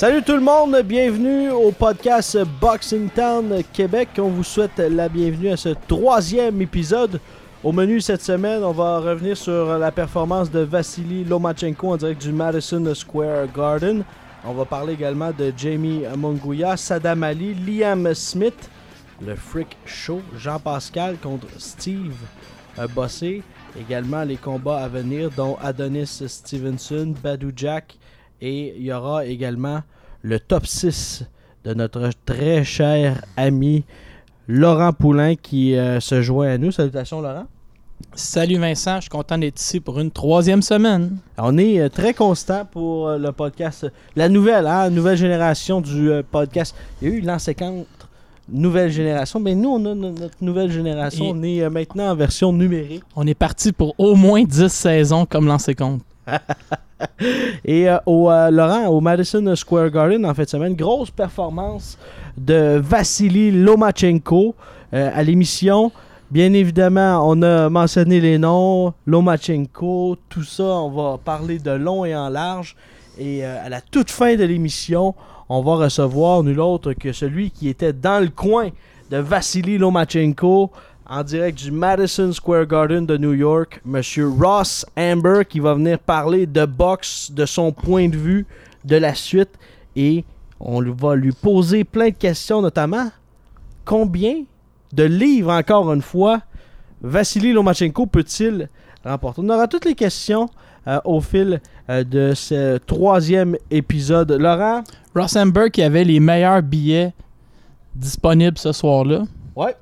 Salut tout le monde, bienvenue au podcast Boxing Town Québec. On vous souhaite la bienvenue à ce troisième épisode. Au menu cette semaine, on va revenir sur la performance de Vassili Lomachenko en direct du Madison Square Garden. On va parler également de Jamie Monguia, Sadam Ali, Liam Smith, le Freak Show, Jean-Pascal contre Steve Bossé. Également les combats à venir, dont Adonis Stevenson, Badou Jack et il y aura également le top 6 de notre très cher ami Laurent Poulain qui euh, se joint à nous. Salutations Laurent. Salut Vincent, je suis content d'être ici pour une troisième semaine. On est euh, très constant pour euh, le podcast. La nouvelle, hein, nouvelle génération du podcast. Il y a eu l'an 50, nouvelle génération. Mais nous, on a no- notre nouvelle génération. Et- On est maintenant en version numérique. On est parti pour au moins 10 saisons comme l'ancien compte. Et euh, au euh, Laurent, au Madison Square Garden en fin de semaine, grosse performance de Vassili Lomachenko euh, à l'émission. Bien évidemment, on a mentionné les noms, Lomachenko, tout ça, on va parler de long et en large. Et à la toute fin de l'émission, on va recevoir nul autre que celui qui était dans le coin de Vassili Lomachenko en direct du Madison Square Garden de New York, Monsieur Ross Amber qui va venir parler de boxe, de son point de vue, de la suite et on va lui poser plein de questions, notamment combien de livres, encore une fois, Vassili Lomachenko peut-il remporter? On aura toutes les questions euh, au fil euh, de ce troisième épisode. Laurent? Ross Amber qui avait les meilleurs billets disponibles ce soir-là. Ouais.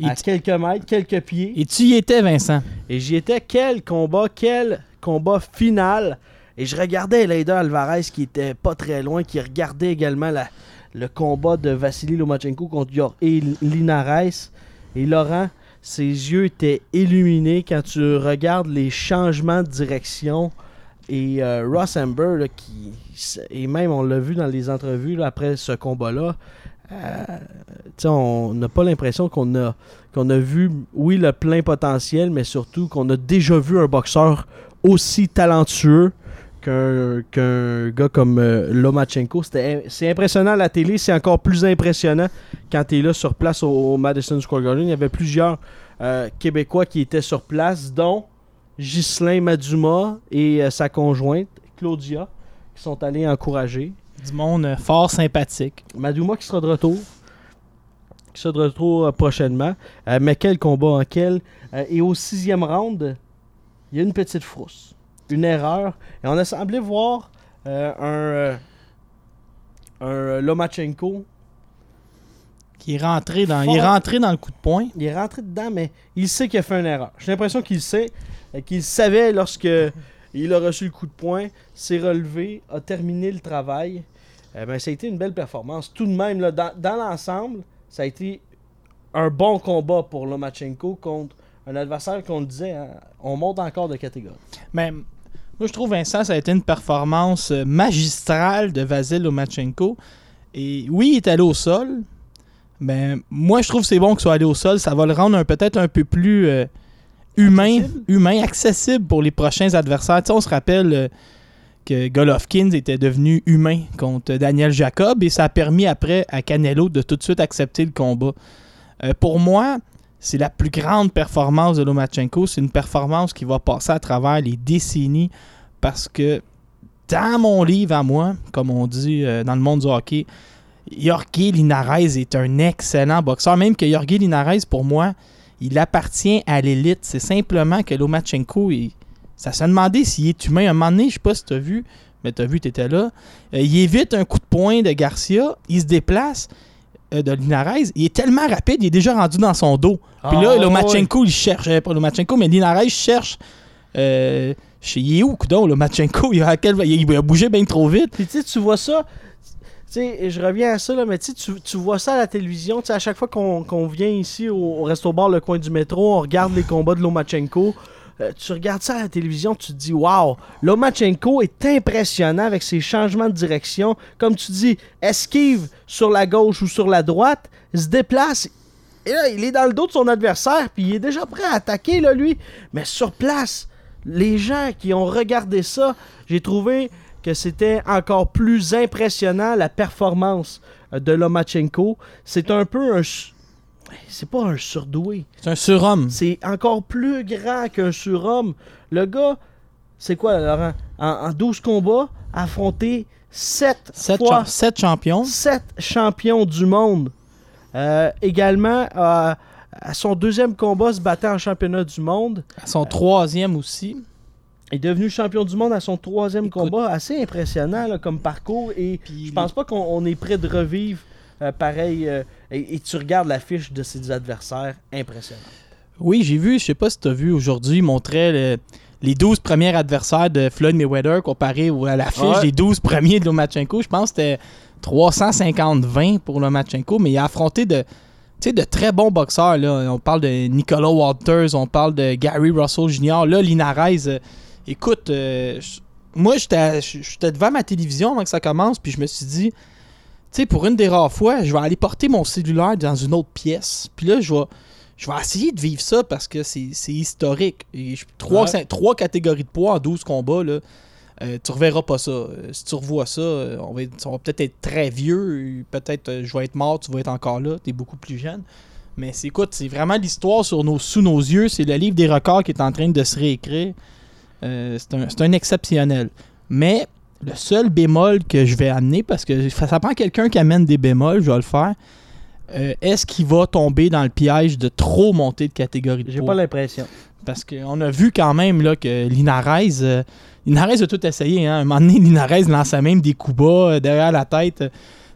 Et, À tu- quelques mètres, quelques pieds. et tu y étais, Vincent. Et j'y étais, quel combat, quel combat final. Et je regardais Leider Alvarez qui était pas très loin, qui regardait également la- le combat de Vassili Lomachenko contre Yor et Linares. Et Laurent, ses yeux étaient illuminés quand tu regardes les changements de direction. Et euh, Ross Amber, là, qui, et même on l'a vu dans les entrevues là, après ce combat-là, euh, on n'a pas l'impression qu'on a qu'on a vu, oui, le plein potentiel, mais surtout qu'on a déjà vu un boxeur aussi talentueux qu'un gars comme euh, Lomachenko. C'est impressionnant à la télé, c'est encore plus impressionnant quand tu es là sur place au, Madison Square Garden. Il y avait plusieurs euh, Québécois qui étaient sur place, dont Ghislain Maduma et euh, sa conjointe, Claudia, qui sont allés encourager. Du monde euh, fort sympathique. Madouma qui sera de retour. Qui sera de retour euh, prochainement. Euh, mais quel combat en quel. Euh, et au sixième round, il y a une petite frousse. Une erreur. Et on a semblé voir euh, un, un Lomachenko. Qui est rentré dans, il est rentré dans le coup de poing. Il est rentré dedans, mais il sait qu'il a fait une erreur. J'ai l'impression qu'il sait. Qu'il savait lorsque il a reçu le coup de poing, s'est relevé, a terminé le travail. Euh, ben, ça a été une belle performance. Tout de même, là, dans, dans l'ensemble, ça a été un bon combat pour Lomachenko contre un adversaire qu'on disait, hein, on monte encore de catégorie. Mais moi, je trouve, Vincent, ça a été une performance magistrale de Vasil Lomachenko. Et oui, il est allé au sol. Mais moi, je trouve que c'est bon qu'il soit allé au sol. Ça va le rendre peut-être un peu plus euh, humain, Accessible. humain, accessible pour les prochains adversaires. Tu sais, on se rappelle euh, que Golovkin était devenu humain contre Daniel Jacob et ça a permis après à Canelo de tout de suite accepter le combat. Euh, pour moi, c'est la plus grande performance de Lomachenko. C'est une performance qui va passer à travers les décennies parce que dans mon livre à moi, comme on dit euh, dans le monde du hockey, Jorge Linares est un excellent boxeur. Même que Jorge Linares, pour moi, il appartient à l'élite. C'est simplement que Lomachenko, il- ça se demandait s'il est humain. À un moment donné, je sais pas si tu as vu, mais tu as vu, tu étais là. Euh, il évite un coup de poing de Garcia, il se déplace euh, de Linares. Il est tellement rapide, il est déjà rendu dans son dos. Puis là, Ah, Lomachenko, il cherche, euh, pas Lomachenko, mais Linares cherche, euh, Je sais, il est où, coudon, le Machenko? Il a, quel- il a bougé bien trop vite. Puis tu vois ça. Tu sais, je reviens à ça, là, mais tu tu- vois ça à la télévision. Tu sais, à chaque fois qu'on vient ici au, au Bar, le coin du métro, on regarde les combats de Lomachenko. Euh, tu regardes ça à la télévision, tu te dis, waouh, Lomachenko est impressionnant avec ses changements de direction. Comme tu dis, esquive sur la gauche ou sur la droite, se déplace. Et là, il est dans le dos de son adversaire, puis il est déjà prêt à attaquer, là, lui. Mais sur place, les gens qui ont regardé ça, j'ai trouvé que c'était encore plus impressionnant la performance euh, de Lomachenko. C'est un peu un. C'est pas un surdoué. C'est un surhomme. C'est encore plus grand qu'un surhomme. Le gars, c'est quoi, Laurent? En, en 12 combats, a affronté 7 Sept, fois cha- sept champions. 7 champions du monde. Euh, également, euh, à son deuxième combat, se battait en championnat du monde. À son troisième aussi. Il est devenu champion du monde à son troisième Écoute. combat. Assez impressionnant là, comme parcours. Et Puis je pense pas qu'on on est prêt de revivre euh, pareil. euh, et, et tu regardes la fiche de ses adversaires, impressionnant. Oui, j'ai vu, je sais pas si tu as vu aujourd'hui, il montrait le- les 12 premiers adversaires de Floyd Mayweather comparé à la fiche Ouais. des 12 premiers de Lomachenko. Je pense que c'était 350-20 pour Lomachenko, mais il a affronté de, tu sais, de très bons boxeurs. Là. On parle de Nicolas Walters, on parle de Gary Russell Jr. Là, Linares, euh, écoute, euh, moi, j'étais j'étais devant ma télévision avant que ça commence, puis je me suis dit, tu sais, pour une des rares fois, je vais aller porter mon cellulaire dans une autre pièce. Puis là, je vais, je vais essayer de vivre ça parce que c'est historique. Et je- trois, Ouais. trois catégories de poids en 12 combats, là, euh, tu reverras pas ça. Euh, si tu revois ça, euh, on va, peut-être être très vieux. Peut-être euh, je vais être mort, tu vas être encore là. Tu es beaucoup plus jeune. Mais écoute, c'est vraiment l'histoire sur nos, sous nos yeux. C'est le livre des records qui est en train de se réécrire. C'est un, c'est un exceptionnel. Mais le seul bémol que je vais amener, parce que ça, prend quelqu'un qui amène des bémols, je vais le faire. Euh, Est-ce qu'il va tomber dans le piège de trop monter de catégorie de J'ai pas l'impression. Parce qu'on a vu quand même là, que Linares, euh, Linares a tout essayé. Hein. À un moment donné, Linares lançait même des coups bas euh, derrière la tête.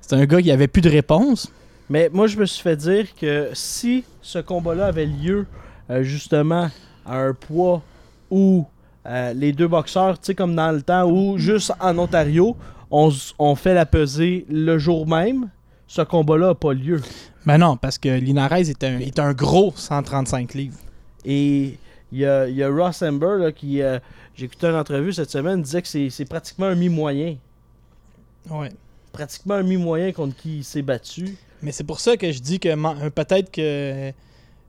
C'est un gars qui avait plus de réponse. Mais moi, je me suis fait dire que si ce combat-là avait lieu euh, justement à un poids où euh, les deux boxeurs, tu sais, comme dans le temps où juste en Ontario, on, fait la pesée le jour même, ce combat-là n'a pas lieu. Ben non, parce que Linares est un, est un gros 135 livres. Et il y a, y a Ross Amber là, qui. euh, J'ai écouté une entrevue cette semaine, disait que c'est pratiquement un mi-moyen. Ouais. Pratiquement un mi-moyen contre qui il s'est battu. Mais c'est pour ça que je dis que peut-être que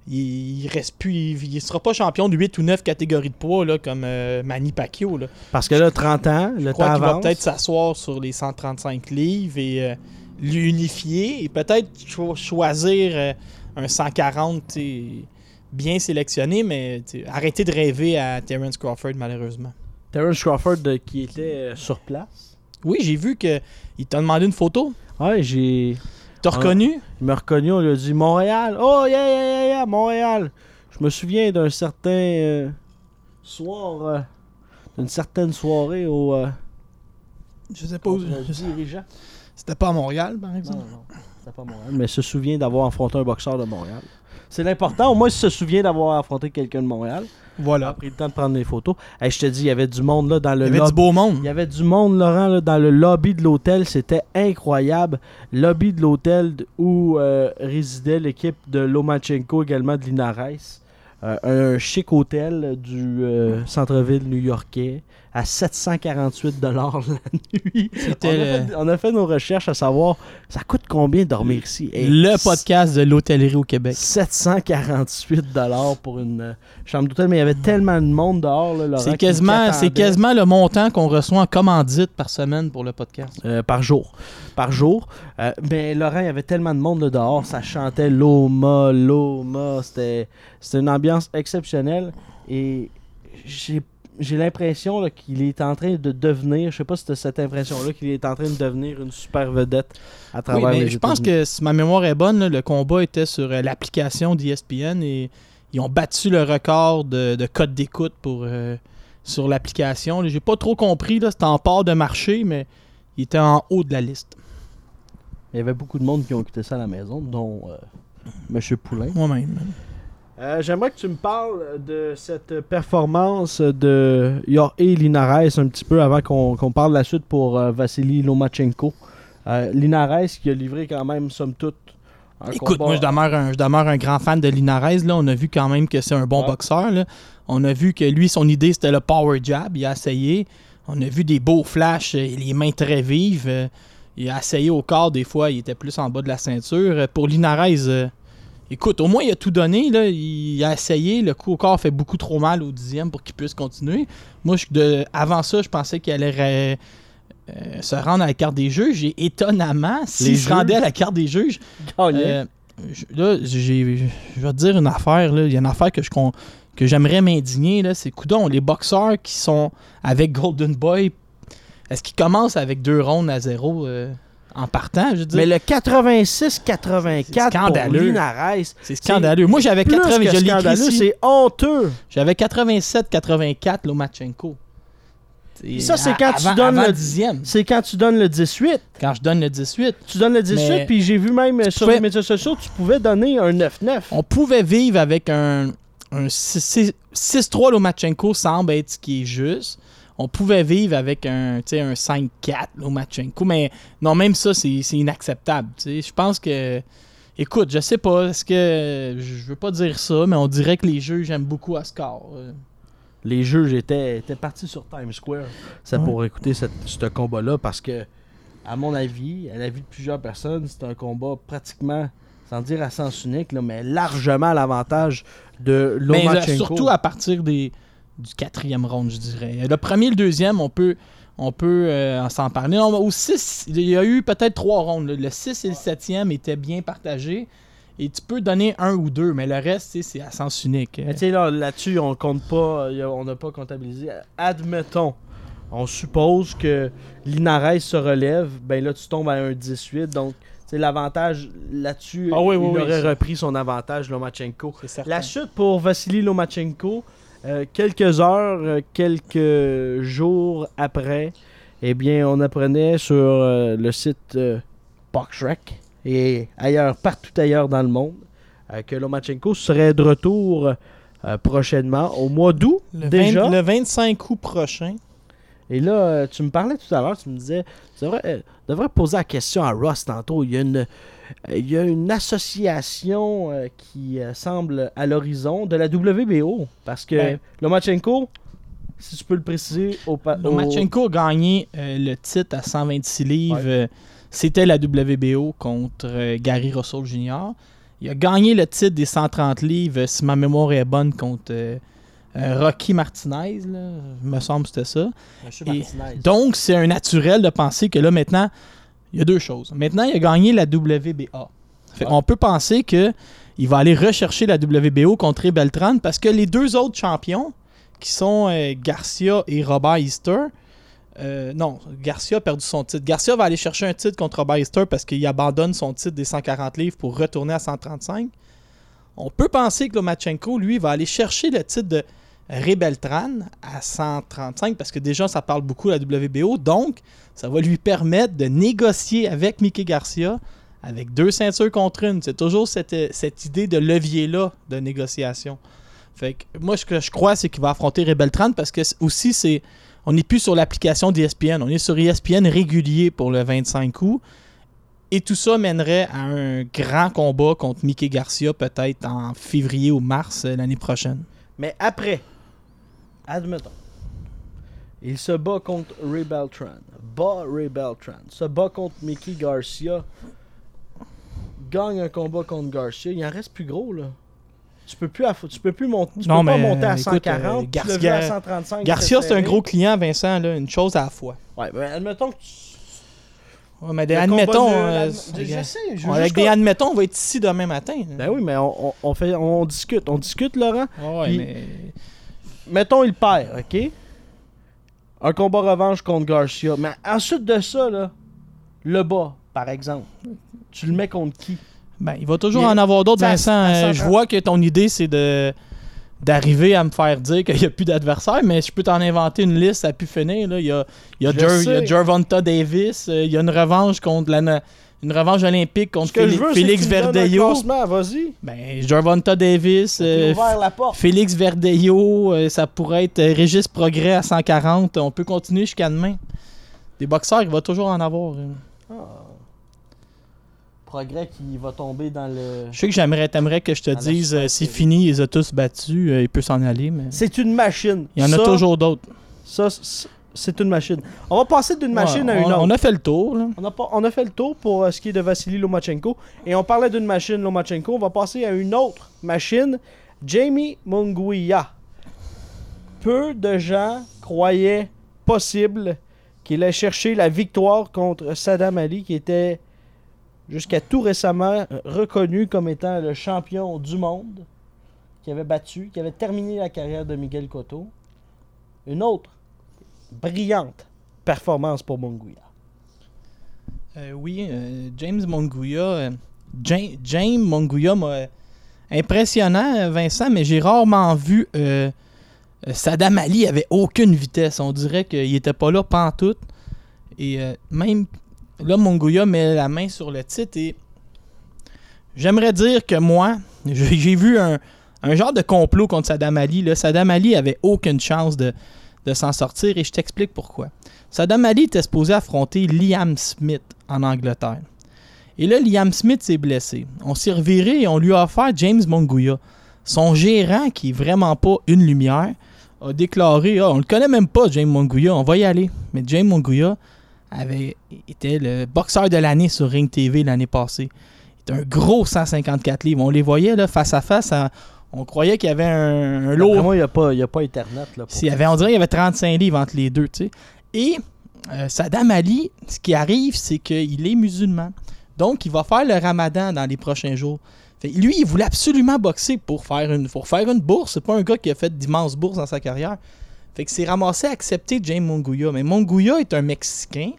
il, il reste plus. Il, il sera pas champion de 8 ou 9 catégories de poids là, comme euh, Manny Pacquiao. Là. Parce que là, 30 ans, le Je temps crois qu'il va peut-être s'asseoir sur les 135 livres et euh, l'unifier et peut-être cho- choisir euh, un 140 tu sais, bien sélectionné, mais arrêter de rêver à Terence Crawford malheureusement. Terence Crawford qui était sur place. Oui, j'ai vu que il t'a demandé une photo. Ouais, j'ai. T'as Ah. reconnu? Il m'a reconnu, on lui a dit Montréal. Oh, yeah, yeah, yeah, yeah, Montréal. Je me souviens d'un certain euh, soir, euh, d'une certaine soirée au euh, Je sais pas où. le dirigeant. C'était pas à Montréal, par Non, exemple. non, c'était pas Montréal. Mais se souvient d'avoir affronté un boxeur de Montréal. C'est l'important, au moins, il se souvient d'avoir affronté quelqu'un de Montréal. Il a Voilà. pris le temps de prendre des photos. Hey, je te dis, il y avait du monde là dans le Il y avait lobby. du beau monde. Il y avait du monde, Laurent, là, dans le lobby de l'hôtel. C'était incroyable. Lobby de l'hôtel où euh, résidait l'équipe de Lomachenko, également de Linares. Euh, un chic hôtel du euh, centre-ville new-yorkais à 748 dollars la nuit. On a, C'était fait, on a fait nos recherches à savoir ça coûte combien dormir ici? Le podcast de l'hôtellerie au Québec. 748 dollars pour une euh, chambre d'hôtel, mais il y avait tellement de monde dehors. C'est quasiment, c'est quasiment le montant qu'on reçoit en commandite par semaine pour le podcast. Euh, par jour. Par jour. Euh, mais Laurent, il y avait tellement de monde là dehors, ça chantait Loma, Loma. C'était c'était une ambiance exceptionnelle. Et j'ai j'ai l'impression qu'il est en train de devenir, je sais pas si c'était cette impression-là, qu'il est en train de devenir une super vedette à Oui, travers mais les je pense que si ma mémoire est bonne, là, le combat était sur euh, l'application d'ESPN et ils ont battu le record de, de code d'écoute pour euh, sur l'application. J'ai pas trop compris, c'était en part de marché, mais il était en haut de la liste. Il y avait beaucoup de monde qui ont écouté ça à la maison, dont euh, Monsieur Poulain. Moi-même. Euh, J'aimerais que tu me parles de cette performance de Jorge Linares un petit peu avant qu'on parle de la suite pour euh, Vassili Lomachenko. Euh, Linares qui a livré quand même, somme toute, un Écoute, combat- moi, je demeure, un, je demeure un grand fan de Linares. Là. On a vu quand même que c'est un bon boxeur. là. On a vu que lui, son idée, c'était le power jab. Il a essayé. On a vu des beaux flashs, euh, les mains très vives. euh, Il a essayé au corps, des fois, il était plus en bas de la ceinture. Pour Linares, écoute, au moins, il a tout donné. Là. Il a essayé. Le coup au corps fait beaucoup trop mal au dixième pour qu'il puisse continuer. Moi, je- de, avant ça, je pensais qu'il allait euh, se rendre à la carte des juges. Et étonnamment, s'il se rendait à la carte des juges, euh, je- là, je vais te dire une affaire. Là. Il y a une affaire que, je, con- que j'aimerais m'indigner. Là, c'est coudon, les boxeurs qui sont avec Golden Boy, est-ce qu'ils commencent avec deux rondes à zéro euh, en partant? Je dire, Mais le 86-84 C'est pour scandaleux. Linares, c'est scandaleux. Moi, j'avais plus 80, que je scandaleux, c'est honteux. J'avais 87-84 Lomachenko. Et ça, c'est quand tu avant- donnes avant le- dixième. C'est quand tu donnes le 18. Quand je donne le 18. Tu donnes le 18, Mais- puis j'ai vu même sur pouvais- les médias sociaux, tu pouvais donner un 9-9. On pouvait vivre avec un, un 6 6-3 Lomachenko semble être ce qui est juste. On pouvait vivre avec un, un 5-4 Lomachenko, mais non, même ça, c'est inacceptable. Je pense que. Écoute, je sais pas, est-ce que. Je veux pas dire ça, mais on dirait que les juges aiment beaucoup Oscar. Euh, Les juges étaient, étaient partis sur Times Square. Ouais. pour écouter ce combat-là parce que, à mon avis, à l'avis de plusieurs personnes, c'est un combat pratiquement, sans dire à sens unique, là, mais largement à l'avantage de Mais euh, Lomachenko. surtout à partir des, du quatrième round, je dirais. Le premier et le deuxième, on peut, on peut euh, s'en parler. Non, au 6, il y a eu peut-être trois rounds. là. Le 6 et le 7e étaient bien partagés. Et tu peux donner un ou deux, mais le reste, tu sais, c'est à sens unique. Mais tu sais, là, là-dessus, on compte pas, on n'a pas comptabilisé. Admettons, on suppose que Linares se relève, ben là, tu tombes à un 18. Donc, tu sais, l'avantage là-dessus, Ah oui, oui, il oui, aurait c'est- repris son avantage, Lomachenko. C'est. La chute pour Vassili Lomachenko, euh, quelques heures, euh, quelques jours après, eh bien, on apprenait sur euh, le site euh, BoxRec et ailleurs, partout ailleurs dans le monde, que Lomachenko serait de retour prochainement, au mois d'août déjà. 20 le 25 août prochain. Et là, tu me parlais tout à l'heure, tu me disais, tu devrais, devrais poser la question à Ross tantôt. Il y a une, il y a une association euh, qui euh, semble à l'horizon de la WBO. Parce que Ben. Lomachenko, si tu peux le préciser, au, Lomachenko a gagné euh, le titre à 126 livres. Euh, C'était la WBO contre euh, Gary Russell Jr. Il a gagné le titre des 130 livres, euh, si ma mémoire est bonne, contre euh, euh, Rocky Martinez. Là, il me semble que c'était ça. Et. Donc, c'est un naturel de penser que là, maintenant, il y a deux choses. Maintenant, il a gagné la WBA. On peut penser que il va aller rechercher la WBO contre Beltran parce que les deux autres champions, qui sont euh, Garcia et Robert Easter, euh, non, Garcia a perdu son titre. Garcia va aller chercher un titre contre Robert Easter parce qu'il abandonne son titre des 140 livres pour retourner à 135. On peut penser que Lomachenko, lui, va aller chercher le titre de Ray Beltran à 135 parce que déjà, ça parle beaucoup à la WBO. Donc, ça va lui permettre de négocier avec Mickey Garcia avec deux ceintures contre une. C'est toujours cette, cette idée de levier-là de négociation. Fait que moi, ce que je crois, c'est qu'il va affronter Ray Beltran parce que aussi, c'est on n'est plus sur l'application d'ESPN. On est sur ESPN régulier pour le 25 août. Et tout ça mènerait à un grand combat contre Mickey Garcia, peut-être en février ou mars euh, l'année prochaine. Mais après, admettons, il se bat contre Ray Beltran, bat Ray Beltran, se bat contre Mickey Garcia, gagne un combat contre Garcia, il en reste plus gros là. Tu peux plus, tu peux plus monter, tu Non, peux pas monter à écoute, 140, euh, Garcia- à 135. Garcia, c'est un gros client, Vincent, là, une chose à la fois. Ouais, mais admettons que tu... Ouais, mais des, admettons, euh, je sais, je avec des admettons, on va être ici demain matin. Ben oui, mais on, on- on fait, on discute, on discute Laurent. Ouais, ouais, Puis- mais mettons, il perd, ok? Un combat revanche contre Garcia. Mais ensuite de ça, là, le bas, par exemple, tu le mets contre qui? Ben, il va toujours Il- en avoir d'autres, Vincent. Euh, 130. je vois que ton idée, c'est de d'arriver à me faire dire qu'il n'y a plus d'adversaires, mais je peux t'en inventer une liste à pu finir. Là. Il, y a, il, y a Je Jer- il y a sais. Gervonta Davis, euh, il y a une revanche contre la, une revanche olympique contre Félix, veux, Félix Verdejo. Vas-y. Ben, Gervonta Davis, euh, ouvert la porte. Félix Verdejo, euh, ça pourrait être euh, Régis Progrès à 140. On peut continuer jusqu'à demain. Des boxeurs, il va toujours en avoir. euh. Ah. Progrès qui va tomber dans le. Je sais que j'aimerais, t'aimerais que je te Dans dise, euh, c'est fini, ils ont tous battus, euh, il peut s'en aller, mais C'est une machine. il y en a toujours d'autres. Ça, c'est une machine. On va passer d'une machine à une on, autre. on a fait le tour, là. On a, pas- on a fait le tour pour euh, ce qui est de Vassili Lomachenko. Et on parlait d'une machine Lomachenko. On va passer à une autre machine, Jamie Munguia. Peu de gens croyaient possible qu'il allait chercher la victoire contre Saddam Ali, qui était jusqu'à tout récemment euh, reconnu comme étant le champion du monde, qui avait battu, qui avait terminé la carrière de Miguel Cotto. Une autre brillante performance pour Munguia. Euh, oui, euh, James Monguia. euh, Ja- James Monguia m'a impressionnant, Vincent, mais j'ai rarement vu Saddam Ali avait aucune vitesse. On dirait qu'il était pas là pantoute. Et même là, Monguia met la main sur le titre et j'aimerais dire que moi, j'ai vu un, genre de complot contre Saddam Ali. Là. Ali avait aucune chance de, de s'en sortir et je t'explique pourquoi. Saddam Ali était supposé affronter Liam Smith en Angleterre. Et là, Liam Smith s'est blessé. On s'est reviré et on lui a offert James Monguia. Son gérant, qui est vraiment pas une lumière, a déclaré Ah, on le connaît même pas, James Monguia, on va y aller. Mais James Monguia avait était le boxeur de l'année sur Ring TV l'année passée. Il était un gros 154 livres. On les voyait là, face à face. On croyait qu'il y avait un, un lourd. Moi, il n'y a, pas- y a pas Internet. Là, pour S'il y avait, on dirait qu'il y avait 35 livres entre les deux. Et euh, Saddam Ali, ce qui arrive, c'est qu'il est musulman. Donc, il va faire le ramadan dans les prochains jours. Fait, lui, il voulait absolument boxer pour faire une, pour faire une bourse. C'est pas un gars qui a fait d'immenses bourses dans sa carrière. Fait que c'est ramassé à accepter James Monguia. Mais Monguia est un Mexicain,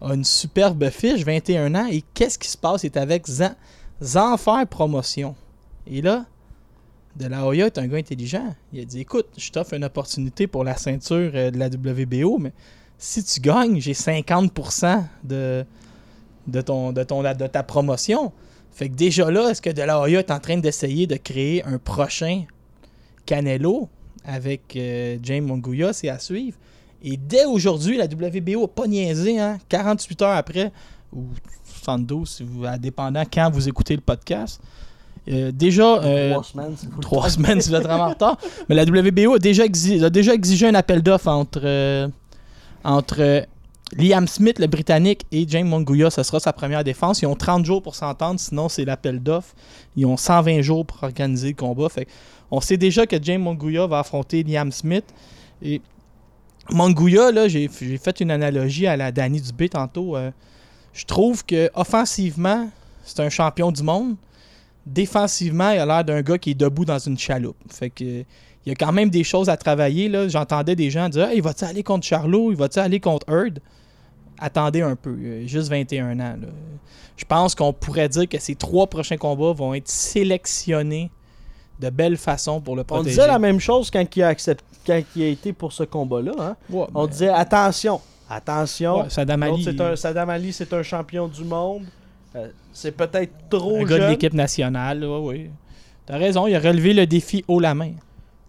a une superbe fiche, 21 ans. Et qu'est-ce qui se passe? Il est avec Zan- Zanfer Promotion. Et là, De La Hoya est un gars intelligent. Il a dit Écoute, je t'offre une opportunité pour la ceinture euh, de la WBO, mais si tu gagnes, j'ai 50% de, de, ton, de, ton, de ta promotion. Fait que déjà là, est-ce que De La Hoya est en train d'essayer de créer un prochain Canelo avec euh, James Monguia? C'est à suivre. Et dès aujourd'hui, la WBO n'a pas niaisé, hein, 48 heures après, ou 72, si vous, dépendant quand vous écoutez le podcast. Euh, déjà, euh, Trois semaines, time. semaines si vous êtes vraiment en retard. Mais la WBO a déjà, exi- a déjà exigé un appel d'offres entre, euh, entre euh, Liam Smith, le Britannique, et James Monguia. Ce sera sa première défense. Ils ont 30 jours pour s'entendre, sinon c'est l'appel d'offres. Ils ont 120 jours pour organiser le combat. Fait on sait déjà que James Monguia va affronter Liam Smith. Et Monguia, là, j'ai fait une analogie à la Danny Dubé tantôt. euh, je trouve que offensivement, c'est un champion du monde défensivement, il a l'air d'un gars qui est debout dans une chaloupe. Fait que il y a quand même des choses à travailler. là. J'entendais des gens dire il va-tu aller contre Charlot? Il va-tu aller contre Heard? Attendez un peu. A juste 21 ans. là. Je pense qu'on pourrait dire que ces trois prochains combats vont être sélectionnés de belle façon pour le On protéger. disait la même chose quand il a, accepté, quand il a été pour ce combat-là. hein. Ouais, On mais- disait attention, attention. ouais, L'autre, Ali, c'est un, Saddam Ali, c'est un champion du monde. Euh, c'est peut-être trop un gars de l'équipe nationale. Ouais, ouais. T'as raison, il a relevé le défi haut la main.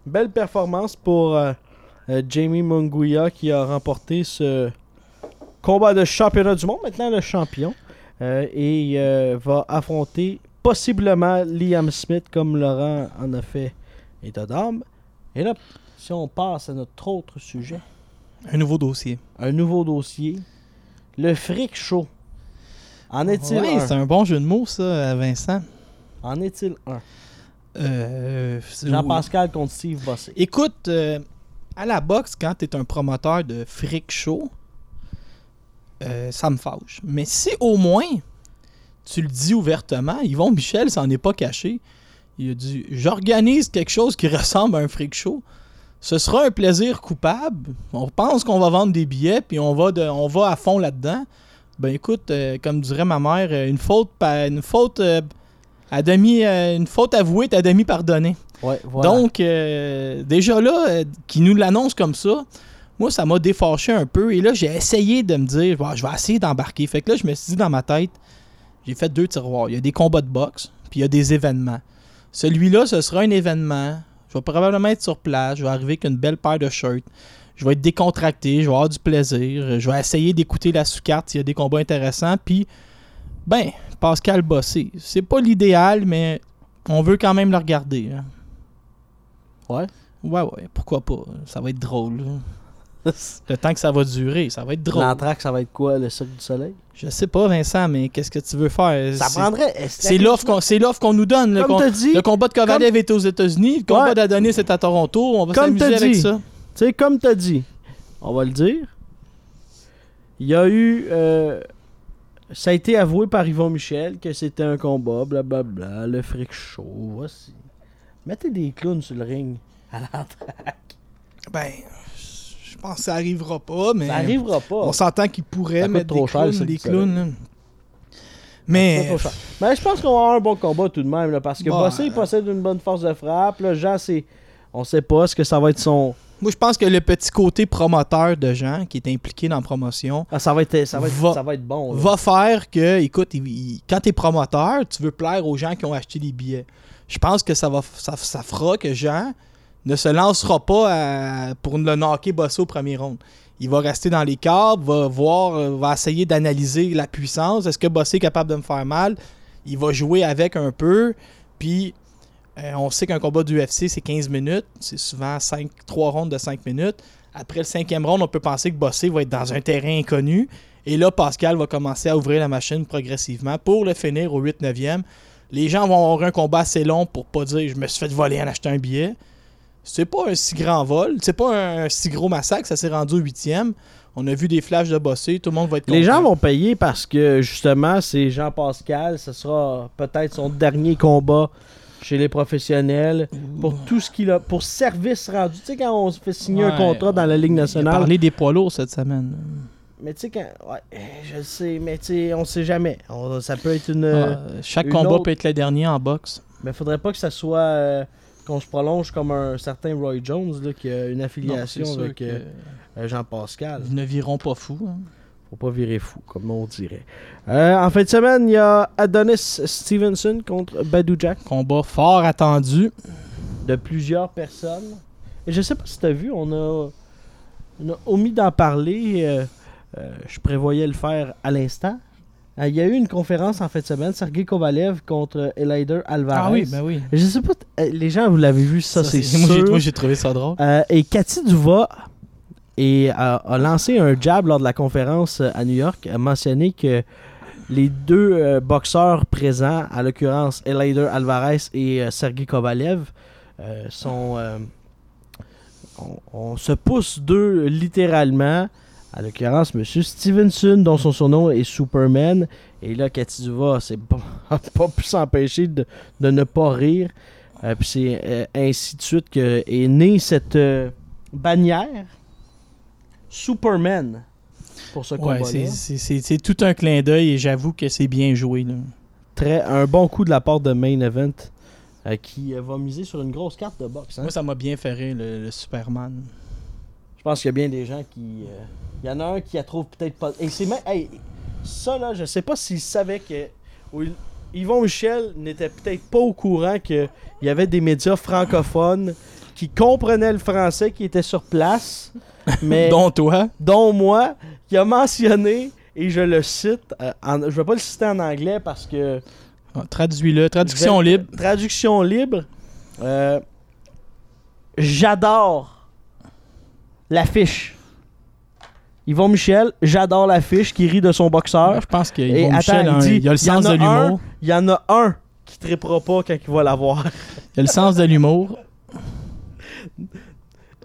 Belle performance pour euh, euh, Jamie Munguia qui a remporté ce combat de championnat du monde. Maintenant le champion. Et va affronter possiblement Liam Smith comme Laurent en a fait état d'âme. Et là, si on passe à notre autre sujet, Un nouveau dossier. un nouveau dossier, le fric show. En est-il Ouais, un? c'est un bon jeu de mots, ça, Vincent. En est-il un? Euh, c'est- Jean-Pascal contre Steve Bossé. Écoute, euh, à la boxe, quand tu es un promoteur de fric show, euh, ça me fâche. Mais si au moins tu le dis ouvertement, Yvon Michel s'en est pas caché. Il a dit J'organise quelque chose qui ressemble à un fric show. Ce sera un plaisir coupable. On pense qu'on va vendre des billets, puis on va, de, on va à fond là-dedans. Ben écoute, euh, comme dirait ma mère, euh, une faute, une faute euh, à demi, euh, une faute avouée est à demi pardonnée. Ouais, voilà. Donc, déjà là, qui nous l'annonce comme ça, moi, ça m'a défâché un peu. Et là, j'ai essayé de me dire, Bon, je vais essayer d'embarquer. Fait que là, je me suis dit dans ma tête, J'ai fait deux tiroirs. Il y a des combats de boxe, puis il y a des événements. Celui-là, ce sera un événement. Je vais probablement être sur place. Je vais arriver avec une belle paire de shirts. Je vais être décontracté. Je vais avoir du plaisir. Je vais essayer d'écouter la sous-carte s'il y a des combats intéressants. Puis, ben, Pascal Bossé. C'est pas l'idéal, mais on veut quand même le regarder. hein. Ouais? Ouais, ouais, pourquoi pas? Ça va être drôle. là. Le temps que ça va durer, ça va être drôle. L'entraque, ça va être quoi, le Cirque du Soleil? Je sais pas, Vincent, mais qu'est-ce que tu veux faire? Ça prendrait... C'est l'offre qu'on c'est l'offre qu'on nous donne. Le, Comme com- t'as dit, le combat de Kovalev est aux États-Unis, le combat Ouais. d'Adonis est à Toronto. On va Comme s'amuser avec ça. Tu sais, comme t'as dit, on va le dire, il y a eu... euh, ça a été avoué par Yvon Michel que c'était un combat, blablabla, le fric show, voici. Mettez des clowns sur le ring à l'entraque. Ben, je pense que ça arrivera pas, mais Ça arrivera pas. on s'entend qu'ils pourraient mettre trop des cher, clowns, des clowns. là. Mais. Mais je pense qu'on va avoir un bon combat tout de même, là, parce que Bon, Bossé il euh, possède une bonne force de frappe. Là, Jean, c'est... On sait pas ce que ça va être son... moi, je pense que le petit côté promoteur de gens qui est impliqué dans la promotion Ah, ça va être, ça va être, Va- ça va être bon. là. va faire que, écoute, il- il- quand tu es promoteur, tu veux plaire aux gens qui ont acheté des billets. Je pense que ça, va, ça, ça fera que Jean ne se lancera pas à- pour le knocker Bosso au premier round. Il va rester dans les câbles, va voir, va essayer d'analyser la puissance. Est-ce que Bossé est capable de me faire mal? Il va jouer avec un peu. Puis, euh, on sait qu'un combat d'UFC, c'est 15 minutes. C'est souvent 5, 3 rondes de 5 minutes. Après le cinquième round, on peut penser que Bossé va être dans un terrain inconnu. Et là, Pascal va commencer à ouvrir la machine progressivement pour le finir au 8-9e. Les gens vont avoir un combat assez long pour pas dire je me suis fait voler en achetant un billet. C'est pas un si grand vol, c'est pas un, si gros massacre, ça s'est rendu au 8e. On a vu des flashs de bossé, tout le monde va être Les content. gens vont payer parce que justement, c'est Jean-Pascal, ce sera peut-être son dernier combat chez les professionnels pour tout ce qu'il a, pour service rendu. Tu sais, quand on se fait signer un contrat dans la Ligue a nationale, parlé des poids lourds cette semaine. mais tu sais, quand. Ouais, je le sais, mais tu sais, on sait jamais. On- ça peut être une. Ah, chaque une combat autre- peut être le dernier en boxe. Mais faudrait pas que ça soit. euh, qu'on se prolonge comme un certain Roy Jones, là, qui a une affiliation Non, avec euh, Jean-Pascal. Ils ne viront pas fou. hein. Faut pas virer fou, comme on dirait. Euh, en fin de semaine, il y a Adonis Stevenson contre Badou Jack Combat fort attendu. de plusieurs personnes. Et je sais pas si tu as vu, on a, on a omis d'en parler. euh, euh, je prévoyais le faire à l'instant. Il y a eu une conférence en fin de semaine, Sergei Kovalev contre Elider Alvarez. Ah oui, ben oui. Je sais pas, les gens, vous l'avez vu, ça, c'est moi, j'ai- sûr. moi, j'ai trouvé ça drôle. Euh, et Cathy Duva et, a, lancé un jab lors de la conférence euh, à New York, a mentionné que les deux euh, boxeurs présents, à l'occurrence Elider Alvarez et euh, Sergei Kovalev, euh, sont. on, se pousse d'eux littéralement. À l'occurrence, M. Stevenson, dont son surnom est Superman. Et là, Cathy Duva, c'est pas, pas pu s'empêcher de, de ne pas rire. Puis c'est ainsi de suite que est née cette bannière Superman pour ce combat-là. c'est- tout un clin d'œil et j'avoue que c'est bien joué. Là. Très un bon coup de la part de Main Event euh, qui euh, va miser sur une grosse carte de boxe. hein. Moi, ça m'a bien fait rire, le, le Superman. Je pense qu'il y a bien des gens qui. euh, Il y en a un qui a trouve peut-être pas. Et c'est même. hey, ça là, je sais pas s'il savait que. ou il- Yvon Michel n'était peut-être pas au courant qu'il y avait des médias francophones qui comprenaient le français, qui étaient sur place. Mais. Dont toi. dont moi, qui a mentionné, et je le cite, euh, en- je vais pas le citer en anglais parce que... Ah, Traduis-le. Traduction libre. Traduction libre. Euh, j'adore l'affiche. Yvon Michel, j'adore l'affiche qui rit de son boxeur. Je pense Et Michel, attends, il dit, il a le il y en sens de a un- l'humour. Il y en a un qui trippera pas quand il va la voir. Il a le sens de l'humour.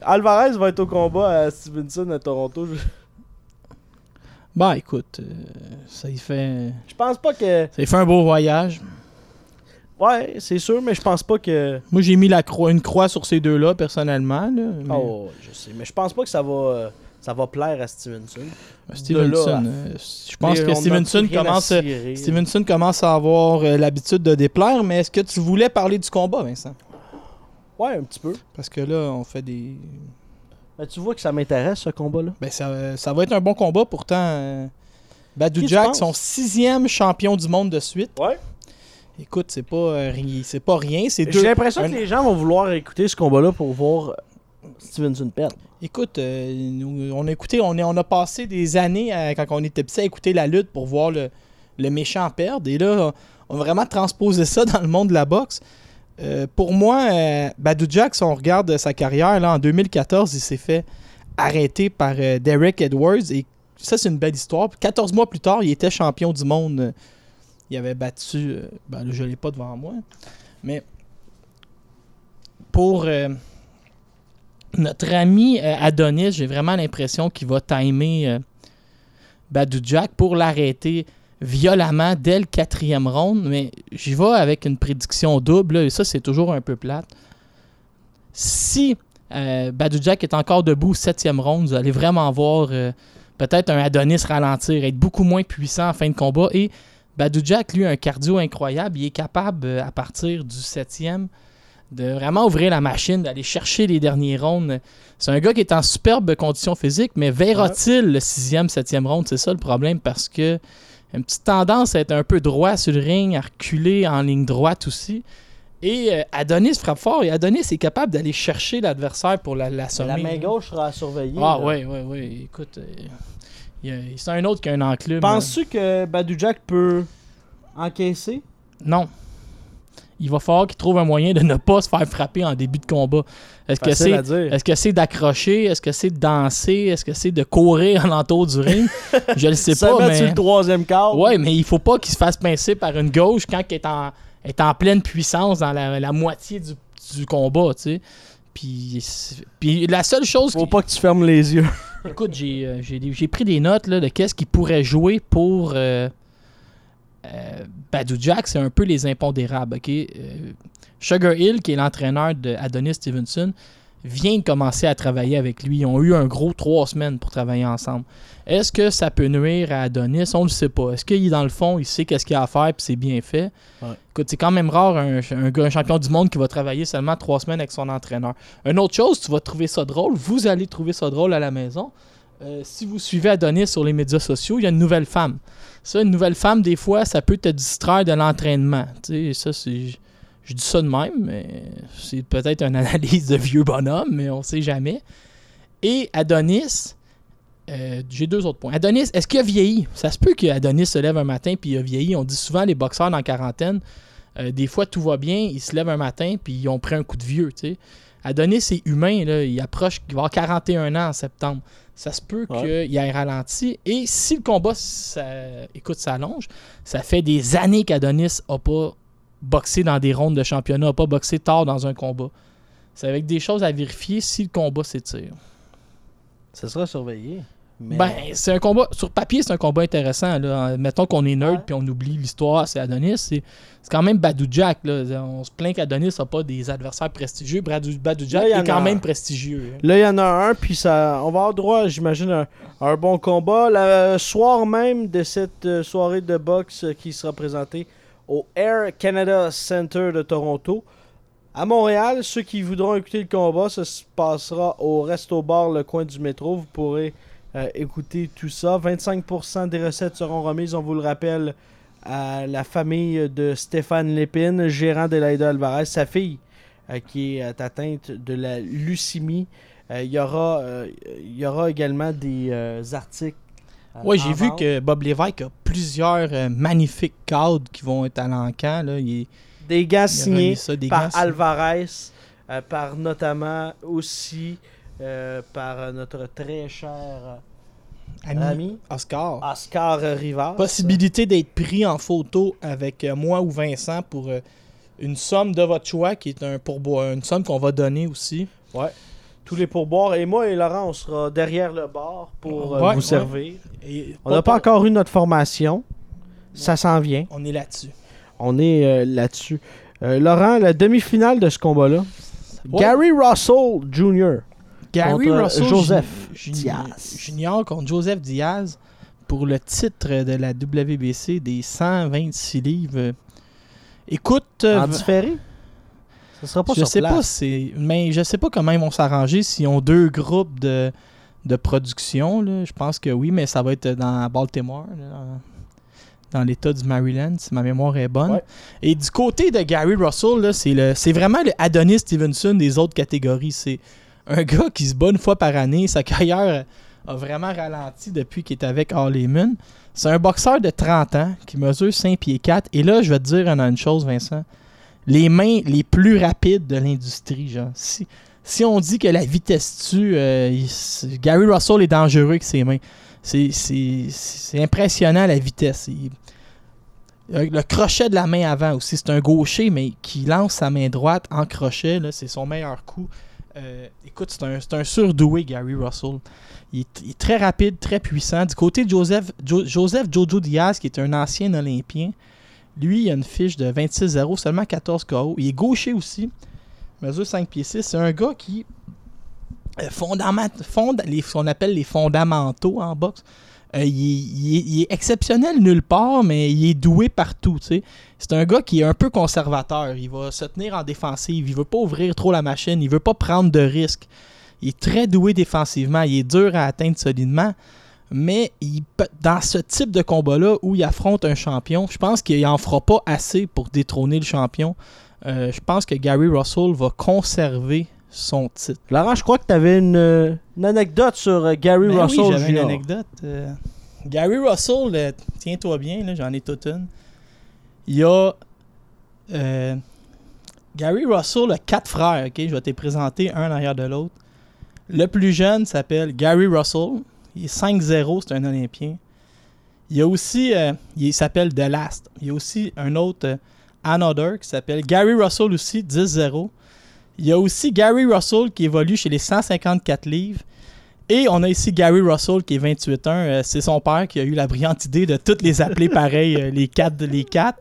Alvarez va être au combat à Stevenson à Toronto. Je, Bah écoute, euh, ça y fait. je pense pas que... Ça y fait un beau voyage. Ouais, c'est sûr, mais je pense pas que... Moi j'ai mis la une croix sur ces deux-là personnellement. Là, mais- Oh, je sais. Mais je pense pas que ça va, euh, ça va plaire à Stevenson. Stevenson. là à- euh, je pense que Stevenson à commence, euh, cirer. Stevenson commence à avoir euh, l'habitude de déplaire, mais est-ce que tu voulais parler du combat, Vincent? Ouais, un petit peu. Parce que là, on fait des. Mais tu vois que ça m'intéresse, ce combat-là. Ben, ça, ça va être un bon combat, pourtant. euh, Badou Qui Jack, son sixième champion du monde de suite. Ouais. Écoute, c'est pas, euh, ri- c'est pas rien. C'est deux. J'ai l'impression un- que les gens vont vouloir écouter ce combat-là pour voir euh, Stevenson perdre. Écoute, euh, nous, on a écouté, on, est- on a passé des années à- quand on était petit à écouter la lutte pour voir le, le méchant perdre. Et là, on a vraiment transposé ça dans le monde de la boxe. Euh, pour moi, euh, Badou Jack, si on regarde sa carrière, là, en 2014, il s'est fait arrêter par euh, Derek Edwards. Et ça, c'est une belle histoire. Puis 14 mois plus tard, il était champion du monde. Il avait battu. euh, ben, là, je ne l'ai pas devant moi. Mais pour. notre ami Adonis, j'ai vraiment l'impression qu'il va timer Badou Jack pour l'arrêter violemment dès le quatrième round. Mais j'y vais avec une prédiction double, et ça, c'est toujours un peu plate. Si euh, Jack est encore debout au septième round, vous allez vraiment voir euh, peut-être un Adonis ralentir, être beaucoup moins puissant en fin de combat. Et Badou Jack, lui, a un cardio incroyable. Il est capable, euh, à partir du septième, de vraiment ouvrir la machine, d'aller chercher les derniers rounds. C'est un gars qui est en superbe condition physique, mais verra-t-il le sixième, septième round? C'est ça le problème parce que une petite tendance à être un peu droit sur le ring, à reculer en ligne droite aussi. Et euh, Adonis frappe fort et Adonis est capable d'aller chercher l'adversaire pour la- l'assommer. La main gauche sera à surveiller. Ah là. ouais, ouais, ouais. Écoute, euh, c'est un autre qui a un enclume. Penses-tu que Badou Jack peut encaisser? Non. Il va falloir qu'il trouve un moyen de ne pas se faire frapper en début de combat. Est-ce que c'est est-ce que c'est d'accrocher? Est-ce que c'est de danser? Est-ce que c'est de courir alentour du ring? Je le sais pas, mais... le troisième quart. Ouais, mais il faut pas qu'il se fasse pincer par une gauche quand il est en, est en pleine puissance dans la, la moitié du, du combat, tu sais. Puis, puis la seule chose... Faut qui- pas que tu fermes les yeux. Écoute, j'ai euh, j'ai pris des notes là, de qu'est-ce qu'il pourrait jouer pour euh, Badou Jack. C'est un peu les impondérables. ok? Euh, Sugar Hill, qui est l'entraîneur de Adonis Stevenson, vient de commencer à travailler avec lui. Ils ont eu un gros trois semaines pour travailler ensemble. Est-ce que ça peut nuire à Adonis? On ne le sait pas. Est-ce qu'il dans le fond, il sait qu'est-ce qu'il a à faire puis c'est bien fait? Ouais. Écoute, c'est quand même rare un, un gars- un champion du monde qui va travailler seulement trois semaines avec son entraîneur. Une autre chose, tu vas trouver ça drôle. Vous allez trouver ça drôle à la maison. Euh, si vous suivez Adonis sur les médias sociaux, il y a une nouvelle femme. Ça, une nouvelle femme, des fois, ça peut te distraire de l'entraînement. Ça, c'est. Je dis ça de même, mais c'est peut-être une analyse de vieux bonhomme, mais on sait jamais. Et Adonis, euh, j'ai deux autres points. Adonis, est-ce qu'il a vieilli? Ça se peut qu'Adonis se lève un matin puis il a vieilli. On dit souvent les boxeurs dans la quarantaine, euh, des fois tout va bien, ils se lèvent un matin puis ils ont pris un coup de vieux. tu sais. Adonis est humain, là, il approche, il va avoir 41 ans en septembre. Ça se peut Ouais. qu'il ait ralenti. Et si le combat, ça, écoute, s'allonge, ça fait des années qu'Adonis n'a pas boxé dans des rondes de championnat, n'a pas boxé tard dans un combat. C'est avec des choses à vérifier si le combat s'étire. Ça sera surveillé. Mais Ben, c'est un combat. Sur papier, c'est un combat intéressant. Là. Mettons qu'on est nerd puis on oublie l'histoire, c'est Adonis. C'est quand même Badou Jack. Là. On se plaint qu'Adonis n'a pas des adversaires prestigieux. Badou, Badou Jack Là, est quand même un. prestigieux. hein. Là, il y en a un, puis ça, on va avoir droit, j'imagine, à à un bon combat. Le soir même de cette euh, soirée de boxe euh, qui sera présentée au Air Canada Center de Toronto. À Montréal, ceux qui voudront écouter le combat, ça se passera au Resto Bar, le coin du métro. Vous pourrez euh, écouter tout ça. 25% des recettes seront remises, on vous le rappelle, à la famille de Stéphane Lépine, gérant de l'Aida Alvarez, sa fille euh, qui est atteinte de la leucémie. Euh, Il y, aura, euh, y aura également des euh, articles. euh, Ouais, j'ai vu que Bob Lévesque a plusieurs euh, magnifiques cadres qui vont être à l'encan. Des a signés ça, des par. Alvarez, euh, par notamment aussi euh, par notre très cher euh, Ami ami Oscar. Oscar Rivas. Possibilité d'être pris en photo avec euh, moi ou Vincent pour une somme de votre choix qui est un pourboire, une somme qu'on va donner aussi. Tous les pourboires. Et moi et Laurent, on sera derrière le bar pour Ouais, vous ouais. servir. Et On n'a pas encore eu notre formation. Ça s'en vient. On est là-dessus. On est euh, là-dessus. Euh, Laurent, la demi-finale de ce combat-là. Ouais. Gary Russell Jr. Gary contre Russell Joseph Diaz. Junior contre Joseph Diaz pour le titre de la WBC des 126 livres. Écoute, euh, En différé? Ce sera pas je sur sais place. pas c'est mais je sais pas comment ils vont s'arranger s'ils ont deux groupes de de production. là. Je pense que oui, mais ça va être dans Baltimore, là, dans, l'État du Maryland, si ma mémoire est bonne. Ouais. Et du côté de Gary Russell, c'est, le, c'est vraiment le Adonis Stevenson des autres catégories. C'est un gars qui se bat une fois par année. Sa carrière a vraiment ralenti depuis qu'il est avec All Heyman. C'est un boxeur de 30 ans qui mesure 5 pieds 4. Et là, je vais te dire une, chose, Vincent. Les mains les plus rapides de l'industrie, genre. Si, on dit que la vitesse tue, euh, Gary Russell est dangereux avec ses mains. C'est, impressionnant la vitesse. Euh, le crochet de la main avant aussi, c'est un gaucher, mais qui lance sa main droite en crochet, c'est son meilleur coup. Euh, écoute, c'est un, un surdoué, Gary Russell. Il est, très rapide, très puissant. Du côté de Joseph, Jo- Joseph Jojo Diaz, qui est un ancien Olympien, lui, il a une fiche de 26-0, seulement 14 KO. Il est gaucher aussi, mesure 5 pieds 6. C'est un gars qui euh, fondament, les, ce qu'on appelle les fondamentaux en boxe. Euh, il, est, exceptionnel nulle part, mais il est doué partout. C'est un gars qui est un peu conservateur. Il va se tenir en défensive. Il veut pas ouvrir trop la machine. Il veut pas prendre de risques. Il est très doué défensivement. Il est dur à atteindre solidement. Mais dans ce type de combat-là où il affronte un champion, je pense qu'il en fera pas assez pour détrôner le champion. Euh, je pense que Gary Russell va conserver son titre. Laurent, je crois que tu avais une, euh, une anecdote sur euh, Gary Ben Russell oui, j'avais une anecdote. euh, Gary Russell, euh, tiens-toi bien, j'en ai toute une. Il y a. Gary Russell a quatre frères, ok? Je vais te les présenter un en arrière de l'autre. Le plus jeune s'appelle Gary Russell. Il est 5-0, c'est un Olympien. Il y a aussi. il s'appelle The Last. Il y a aussi un autre, Another, qui s'appelle Gary Russell aussi, 10-0. Il y a aussi Gary Russell qui évolue chez les 154 livres. Et on a ici Gary Russell qui est 28 ans. Euh, c'est son père qui a eu la brillante idée de toutes les appeler pareil, euh, les quatre, les quatre.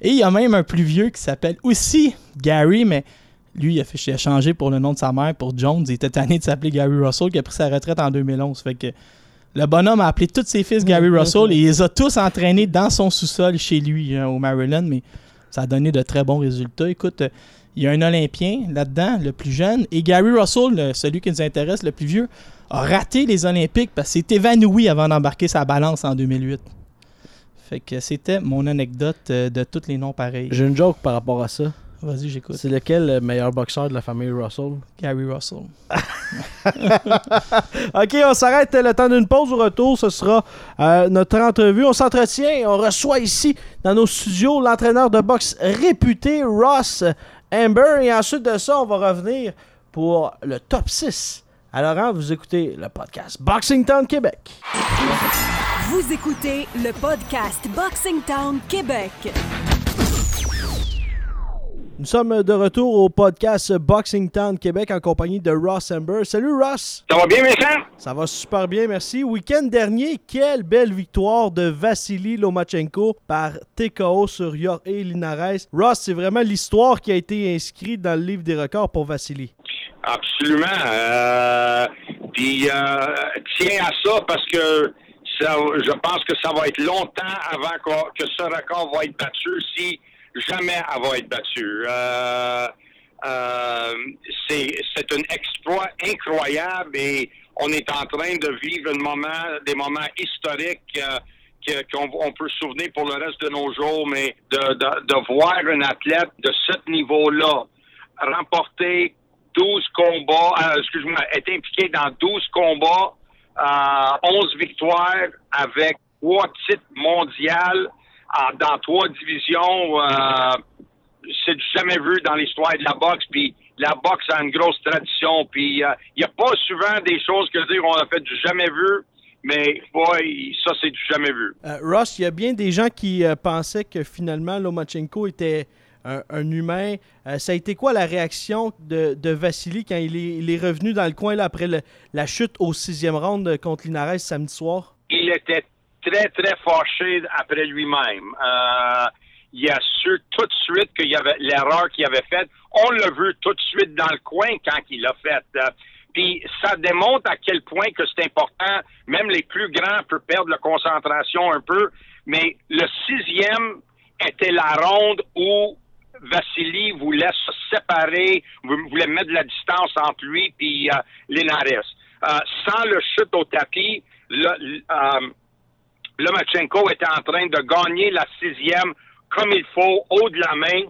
Et il y a même un plus vieux qui s'appelle aussi Gary, mais lui, il a, fait, il a changé pour le nom de sa mère, pour Jones. Il était tanné de s'appeler Gary Russell, qui a pris sa retraite en 2011. Fait que le bonhomme a appelé tous ses fils Gary Russell et il les a tous entraînés dans son sous-sol chez lui, hein, au Maryland, mais ça a donné de très bons résultats. Écoute, euh, il y a un Olympien là-dedans, le plus jeune, et Gary Russell, celui qui nous intéresse, le plus vieux, a raté les Olympiques parce qu'il s'est évanoui avant d'embarquer sa balance en 2008. Fait que c'était mon anecdote euh, de tous les noms pareils. J'ai une joke par rapport à ça. Vas-y, j'écoute. C'est lequel le meilleur boxeur de la famille Russell? Gary Russell. Ok, on s'arrête le temps d'une pause. Au retour, ce sera euh, notre entrevue. On s'entretient. On reçoit ici, dans nos studios, l'entraîneur de boxe réputé, Ross Amber. Et ensuite de ça, on va revenir pour le top 6. Alors, hein, vous écoutez le podcast Boxing Town Québec. Vous écoutez le podcast Boxing Town Québec. Nous sommes de retour au podcast Boxing Town Québec en compagnie de Ross Amber. Salut Ross! Ça va bien, Vincent? Ça va super bien, merci. Week-end dernier, quelle belle victoire de Vassili Lomachenko par TKO sur Jorge Linares. Ross, c'est vraiment l'histoire qui a été inscrite dans le livre des records pour Vassili. Absolument. Euh, puis, euh, tiens à ça parce que ça, je pense que ça va être longtemps avant qu'on- que ce record va être battu si jamais va être battue. Euh, euh, c'est un exploit incroyable et on est en train de vivre un moment, des moments historiques euh, qu'on on peut se souvenir pour le reste de nos jours, mais de, de, de voir un athlète de ce niveau-là remporter 12 combats, euh, excuse-moi, être impliqué dans 12 combats, euh, 11 victoires avec trois titres mondiaux dans trois divisions. euh, c'est du jamais vu dans l'histoire de la boxe. Puis la boxe a une grosse tradition. Puis il n'y a pas souvent des choses que dire on a fait du jamais vu, mais ouais, ça c'est du jamais vu. Euh, Ross, il y a bien des gens qui euh, pensaient que finalement Lomachenko était un, un humain. Euh, ça a été quoi la réaction de, de Vassili quand il est, il est revenu dans le coin là, après le- la chute au sixième round euh, contre Linares samedi soir? il était très, très fâché après lui-même. Euh, il a su tout de suite qu'il y avait l'erreur qu'il avait faite. On l'a vu tout de suite dans le coin quand il l'a fait. Euh, Puis ça démontre à quel point que c'est important. Même les plus grands peuvent perdre la concentration un peu. Mais le sixième était la ronde où Vassili voulait se séparer, vou- voulait mettre de la distance entre lui et euh, Linares. sans le chute au tapis, Lomachenko était en train de gagner la sixième comme il faut, haut de la main.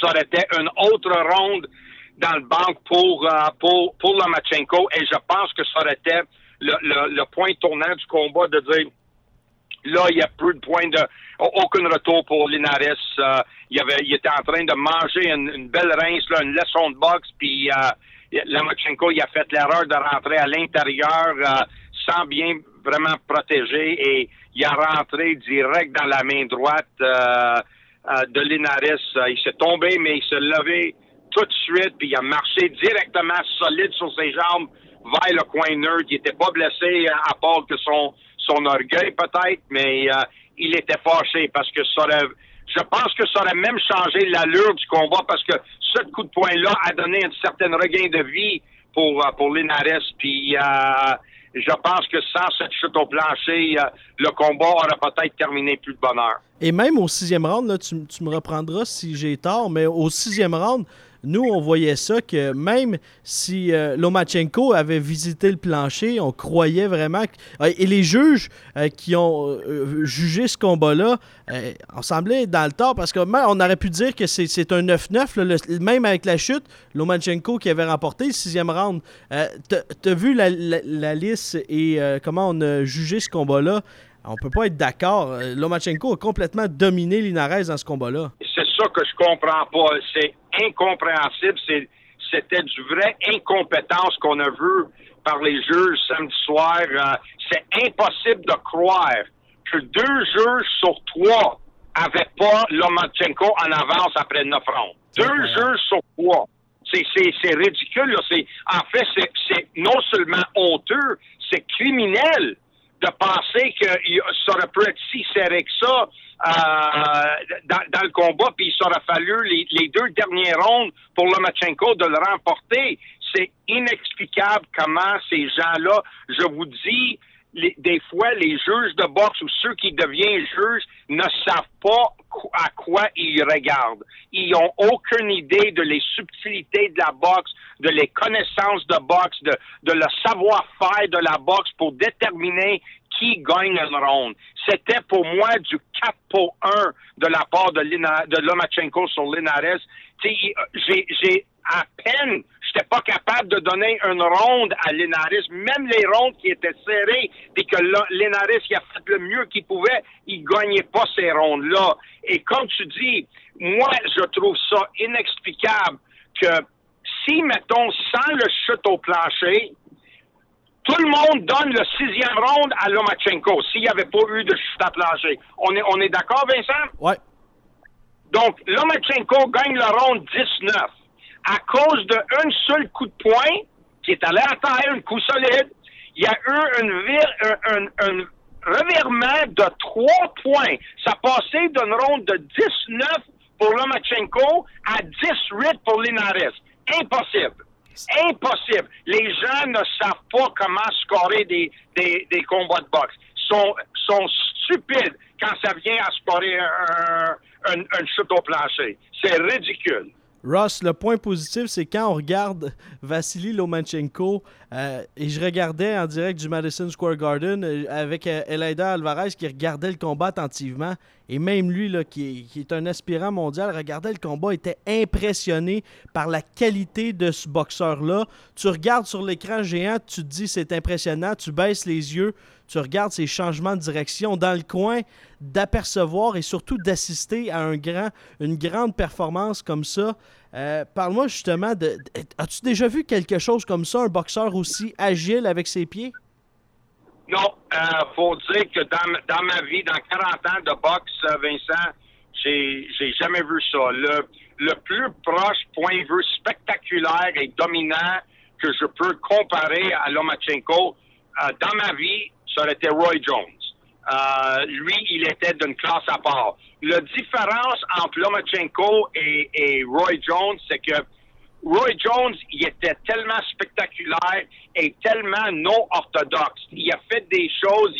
Ça aurait été une autre ronde dans le banc pour, pour, pour Lomachenko et je pense que ça aurait été le, le, point tournant du combat de dire là, il n'y a plus de point de aucun retour pour Linares. Euh, il, avait, il était en train de manger une, belle rince, là, une leçon de boxe, puis euh, Lomachenko il a fait l'erreur de rentrer à l'intérieur euh, sans bien vraiment protéger et il a rentré direct dans la main droite euh, de Linares. il s'est tombé, mais il s'est levé tout de suite, puis il a marché directement solide sur ses jambes vers le coin neutre. Il n'était pas blessé à part que son, son orgueil peut-être, mais euh, il était fâché parce que ça aurait, je pense que ça aurait même changé l'allure du combat parce que ce coup de poing-là a donné un certain regain de vie pour, euh, pour Linares. Puis euh, je pense que sans cette chute au plancher, le combat aurait peut-être terminé plus de bonheur. Et même au sixième round, là, tu me reprendras si j'ai tort, mais au sixième round, nous, on voyait ça que même si euh, Lomachenko avait visité le plancher, on croyait vraiment. Euh, et les juges euh, qui ont jugé ce combat-là, on dans le tort parce qu'on aurait pu dire que c'est un 9-9, même avec la chute, Lomachenko qui avait remporté le sixième round. T'as vu la, liste et comment on a jugé ce combat-là? On peut pas être d'accord. Lomachenko a complètement dominé Linares dans ce combat-là. Ça que je comprends pas. C'est incompréhensible. C'était du vrai incompétence qu'on a vu par les juges samedi soir. Euh, c'est impossible de croire que deux juges sur trois n'avaient pas Lomachenko en avance après neuf rounds. Deux juges sur trois. C'est ridicule. En fait, c'est non seulement honteux, c'est criminel de penser que ça aurait pu être si serré que ça euh, dans, le combat, puis il s'aurait fallu les, deux dernières rondes pour Lomachenko de le remporter. C'est inexplicable comment ces gens-là, je vous dis, des fois, les juges de boxe ou ceux qui deviennent juges ne savent pas à quoi ils regardent. Ils n'ont aucune idée de les subtilités de la boxe, de les connaissances de boxe, de, le savoir-faire de la boxe pour déterminer qui gagne une ronde. C'était pour moi du 4 pour 1 de la part de, de Lomachenko sur Linares. J'ai à peine, pas capable de donner une ronde à Linares, même les rondes qui étaient serrées, puis que Linares a fait le mieux qu'il pouvait, il gagnait pas ces rondes-là. Et comme tu dis, moi, je trouve ça inexplicable que si, mettons, sans le chute au plancher, tout le monde donne le sixième ronde à Lomachenko s'il n'y avait pas eu de chute à plancher. On est, on est d'accord, Vincent? Oui. Donc, Lomachenko gagne le ronde 19 à cause d'un seul coup de poing qui est allé à terre, un coup solide. Il y a eu un, revirement de trois points. Ça passait d'une ronde de 19 pour Lomachenko à 18 pour Linares. Impossible. Impossible. Les gens ne savent pas comment scorer des, combats de boxe. Ils sont, sont stupides quand ça vient à scorer un, un, un chute au plancher. C'est ridicule. Ross, le point positif, c'est quand on regarde Vassili Lomachenko, euh, et je regardais en direct du Madison Square Garden euh, avec euh, Elida Alvarez qui regardait le combat attentivement, et même lui, là, qui, est un aspirant mondial, regardait le combat, était impressionné par la qualité de ce boxeur-là. Tu regardes sur l'écran géant, tu te dis c'est impressionnant, tu baisses les yeux, tu regardes ses changements de direction dans le coin, d'apercevoir et surtout d'assister à une grande performance comme ça. Euh, parle-moi justement de. As-tu déjà vu quelque chose comme ça, un boxeur aussi agile avec ses pieds? Non, euh, faut dire que dans, ma vie, dans 40 ans de boxe, euh, Vincent, j'ai, jamais vu ça. Le, plus proche point de vue spectaculaire et dominant que je peux comparer à Lomachenko dans ma vie, ça aurait été Roy Jones. Euh, lui, il était d'une classe à part. La différence entre Lomachenko et, et Roy Jones, c'est que Roy Jones, il était tellement spectaculaire et tellement non orthodoxe. Il a fait des choses,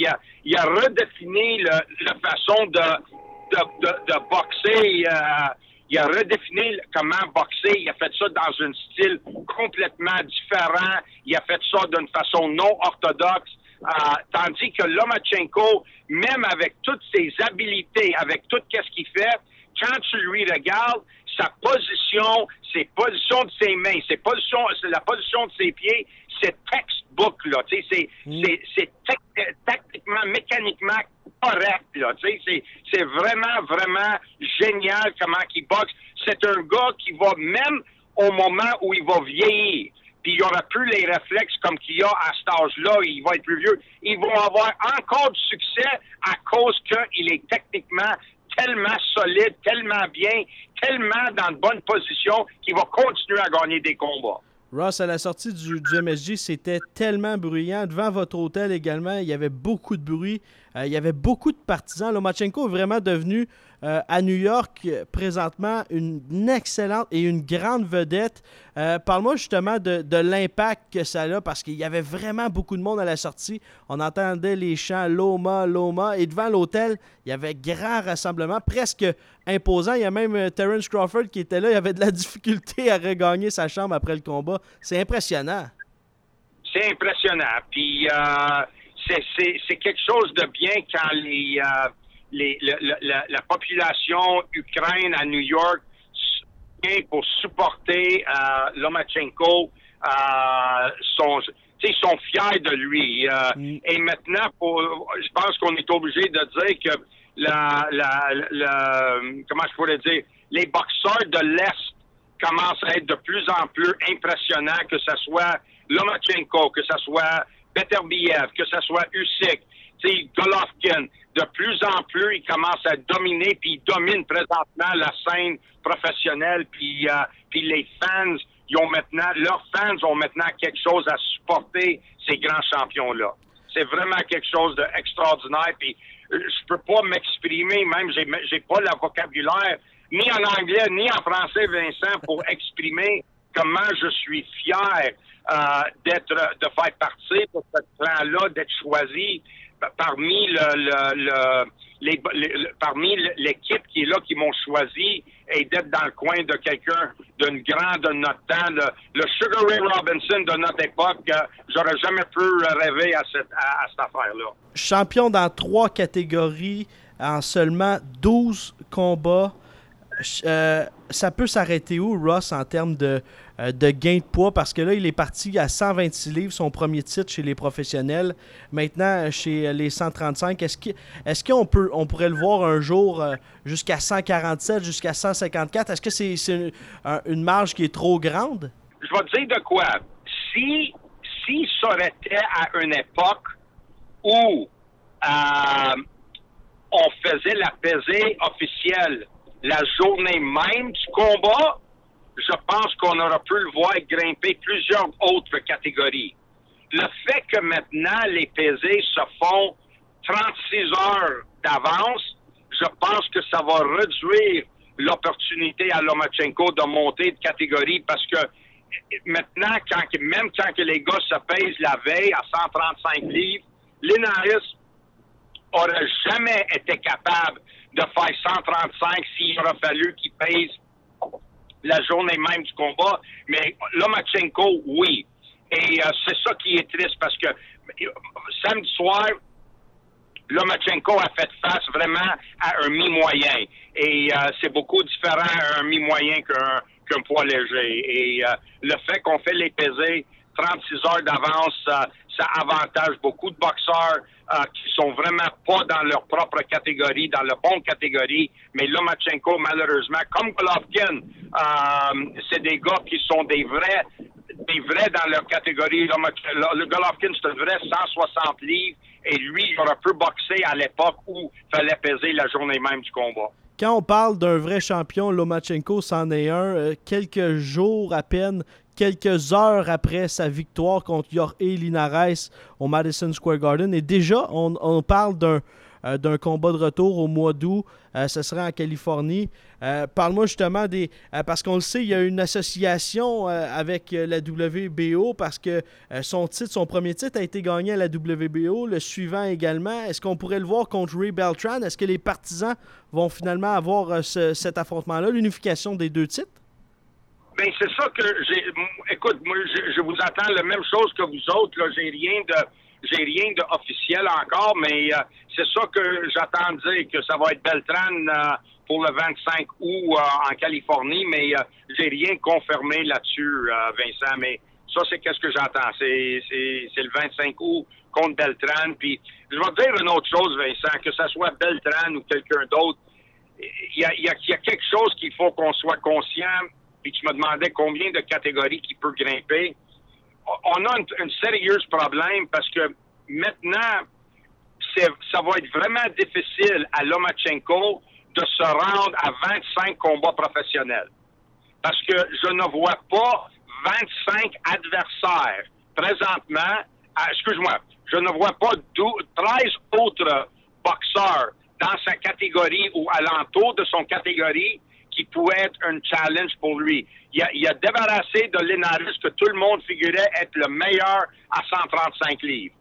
il a, redéfini la façon de, boxer. Il a redéfini comment boxer. Il a fait ça dans un style complètement différent. Il a fait ça d'une façon non orthodoxe. Euh, tandis que Lomachenko, même avec toutes ses habiletés, avec tout ce qu'il fait, quand tu lui regardes, sa position, ses positions de ses mains, ses positions, la position de ses pieds, c'est textbook, là. Tu sais, c'est, c'est, tactiquement, mécaniquement correct, là. Tu sais, c'est, c'est vraiment, vraiment génial comment il boxe. C'est un gars qui va, même au moment où il va vieillir, puis il aura plus les réflexes comme qu'il a à cet âge-là, il va être plus vieux, il va avoir encore du succès à cause qu'il est techniquement tellement solide, tellement bien, tellement dans de bonnes positions qu'il va continuer à gagner des combats. Ross, à la sortie du, MSG, c'était tellement bruyant. Devant votre hôtel également, il y avait beaucoup de bruit. Euh, il y avait beaucoup de partisans. Lomachenko est vraiment devenu euh, à New York présentement une, excellente et une grande vedette. Euh, parle-moi justement de, l'impact que ça a parce qu'il y avait vraiment beaucoup de monde à la sortie. On entendait les chants Loma, Loma et devant l'hôtel, il y avait grand rassemblement, presque imposant. Il y a même euh, Terence Crawford qui était là. Il avait de la difficulté à regagner sa chambre après le combat. C'est impressionnant. C'est impressionnant. Puis c'est quelque chose de bien quand les la, population ukraine à New York pour supporter euh, Lomachenko. Euh, sont, ils sont fiers de lui. Euh, mm. Et maintenant, je pense qu'on est obligé de dire que la, la, comment je pourrais dire, les boxeurs de l'Est commencent à être de plus en plus impressionnants, que ce soit Lomachenko, que ce soit Beterbiev, que ce soit Usyk, Golovkin de plus en plus, il commence à dominer, puis il domine présentement la scène professionnelle, puis, euh, les fans, ils ont maintenant, leurs fans ont maintenant quelque chose à supporter ces grands champions-là. C'est vraiment quelque chose d'extraordinaire, puis euh, je peux pas m'exprimer, même j'ai, j'ai pas le vocabulaire, ni en anglais, ni en français, Vincent, pour exprimer comment je suis fier euh, d'être, de faire partie de ce plan-là, d'être choisi parmi le, parmi l'équipe qui est là, qui m'ont choisi, et d'être dans le coin de quelqu'un d'une grande de notre temps, le, Sugar Ray Robinson de notre époque, euh, j'aurais jamais pu rêver à cette, à, cette affaire-là. Champion dans trois catégories en seulement 12 combats. Euh, ça peut s'arrêter où, Ross, en termes de, euh, de gain de poids? Parce que là, il est parti à 126 livres, son premier titre chez les professionnels. Maintenant, chez les 135, est-ce qu'on peut, pourrait le voir un jour euh, jusqu'à 147, jusqu'à 154? Est-ce que c'est une, marge qui est trop grande? Je vais te dire de quoi. Si, si ça aurait été à une époque où on faisait la pesée officielle la journée même du combat, je pense qu'on aura pu le voir grimper plusieurs autres catégories. Le fait que maintenant les pesées se font 36 heures d'avance, je pense que ça va réduire l'opportunité à Lomachenko de monter de catégorie parce que maintenant, même quand les gars se pèsent la veille à 135 livres, Linares aurait jamais été capable de faire 135 s'il aurait fallu qu'il pèse la journée même du combat. Mais Lomachenko, oui. Et euh, c'est ça qui est triste parce que euh, samedi soir, Lomachenko a fait face vraiment à un mi-moyen. Et euh, c'est beaucoup différent à un mi-moyen qu'un poids léger. Et le fait qu'on fait les pesées 36 heures d'avance, ça avantage beaucoup de boxeurs euh, qui sont vraiment pas dans leur propre catégorie, dans la bonne catégorie. Mais Lomachenko, malheureusement, comme Golovkin, euh, c'est des gars qui sont des vrais, des vrais dans leur catégorie. Le Golovkin, c'est un vrai 160 livres. Et lui, il aurait pu boxer à l'époque où il fallait peser la journée même du combat. Quand on parle d'un vrai champion, Lomachenko c'en est un. Euh, quelques jours à peine quelques heures après sa victoire contre Jorge Linares au Madison Square Garden. Et déjà, on, parle d'un euh, d'un combat de retour au mois d'août. Euh, ce sera en Californie. Euh, Parle-moi justement des... parce qu'on le sait, il y a une association avec la WBO parce que son titre, son premier titre a été gagné à la WBO, le suivant également. Est-ce qu'on pourrait le voir contre Ray Beltran? Est-ce que les partisans vont finalement avoir ce- cet affrontement-là, l'unification des deux titres? Ben c'est ça que j'ai. Écoute, moi, je, je vous attends la même chose que vous autres. Là, j'ai rien de, j'ai rien de officiel encore, mais euh, c'est ça que j'attends dire que ça va être Beltran euh, pour le 25 août euh, en Californie, mais euh, j'ai rien confirmé là-dessus, euh, Vincent. Mais ça, c'est qu'est-ce que j'entends. C'est, c'est, c'est le 25 août contre Beltran. Puis je vais te dire une autre chose, Vincent, que ça soit Beltran ou quelqu'un d'autre. Il y a, y a- y a quelque chose qu'il faut qu'on soit conscient puis tu me demandais combien de catégories qui peut grimper. On a un, sérieux problème parce que maintenant, ça va être vraiment difficile à Lomachenko de se rendre à 25 combats professionnels. Parce que je ne vois pas 25 adversaires présentement. Excuse-moi, je ne vois pas dou- 13 autres boxeurs dans sa catégorie ou alentour de son catégorie qui pourrait être un challenge pour lui. Il a, il a débarrassé de Linares que tout le monde figurait être le meilleur à 135 livres.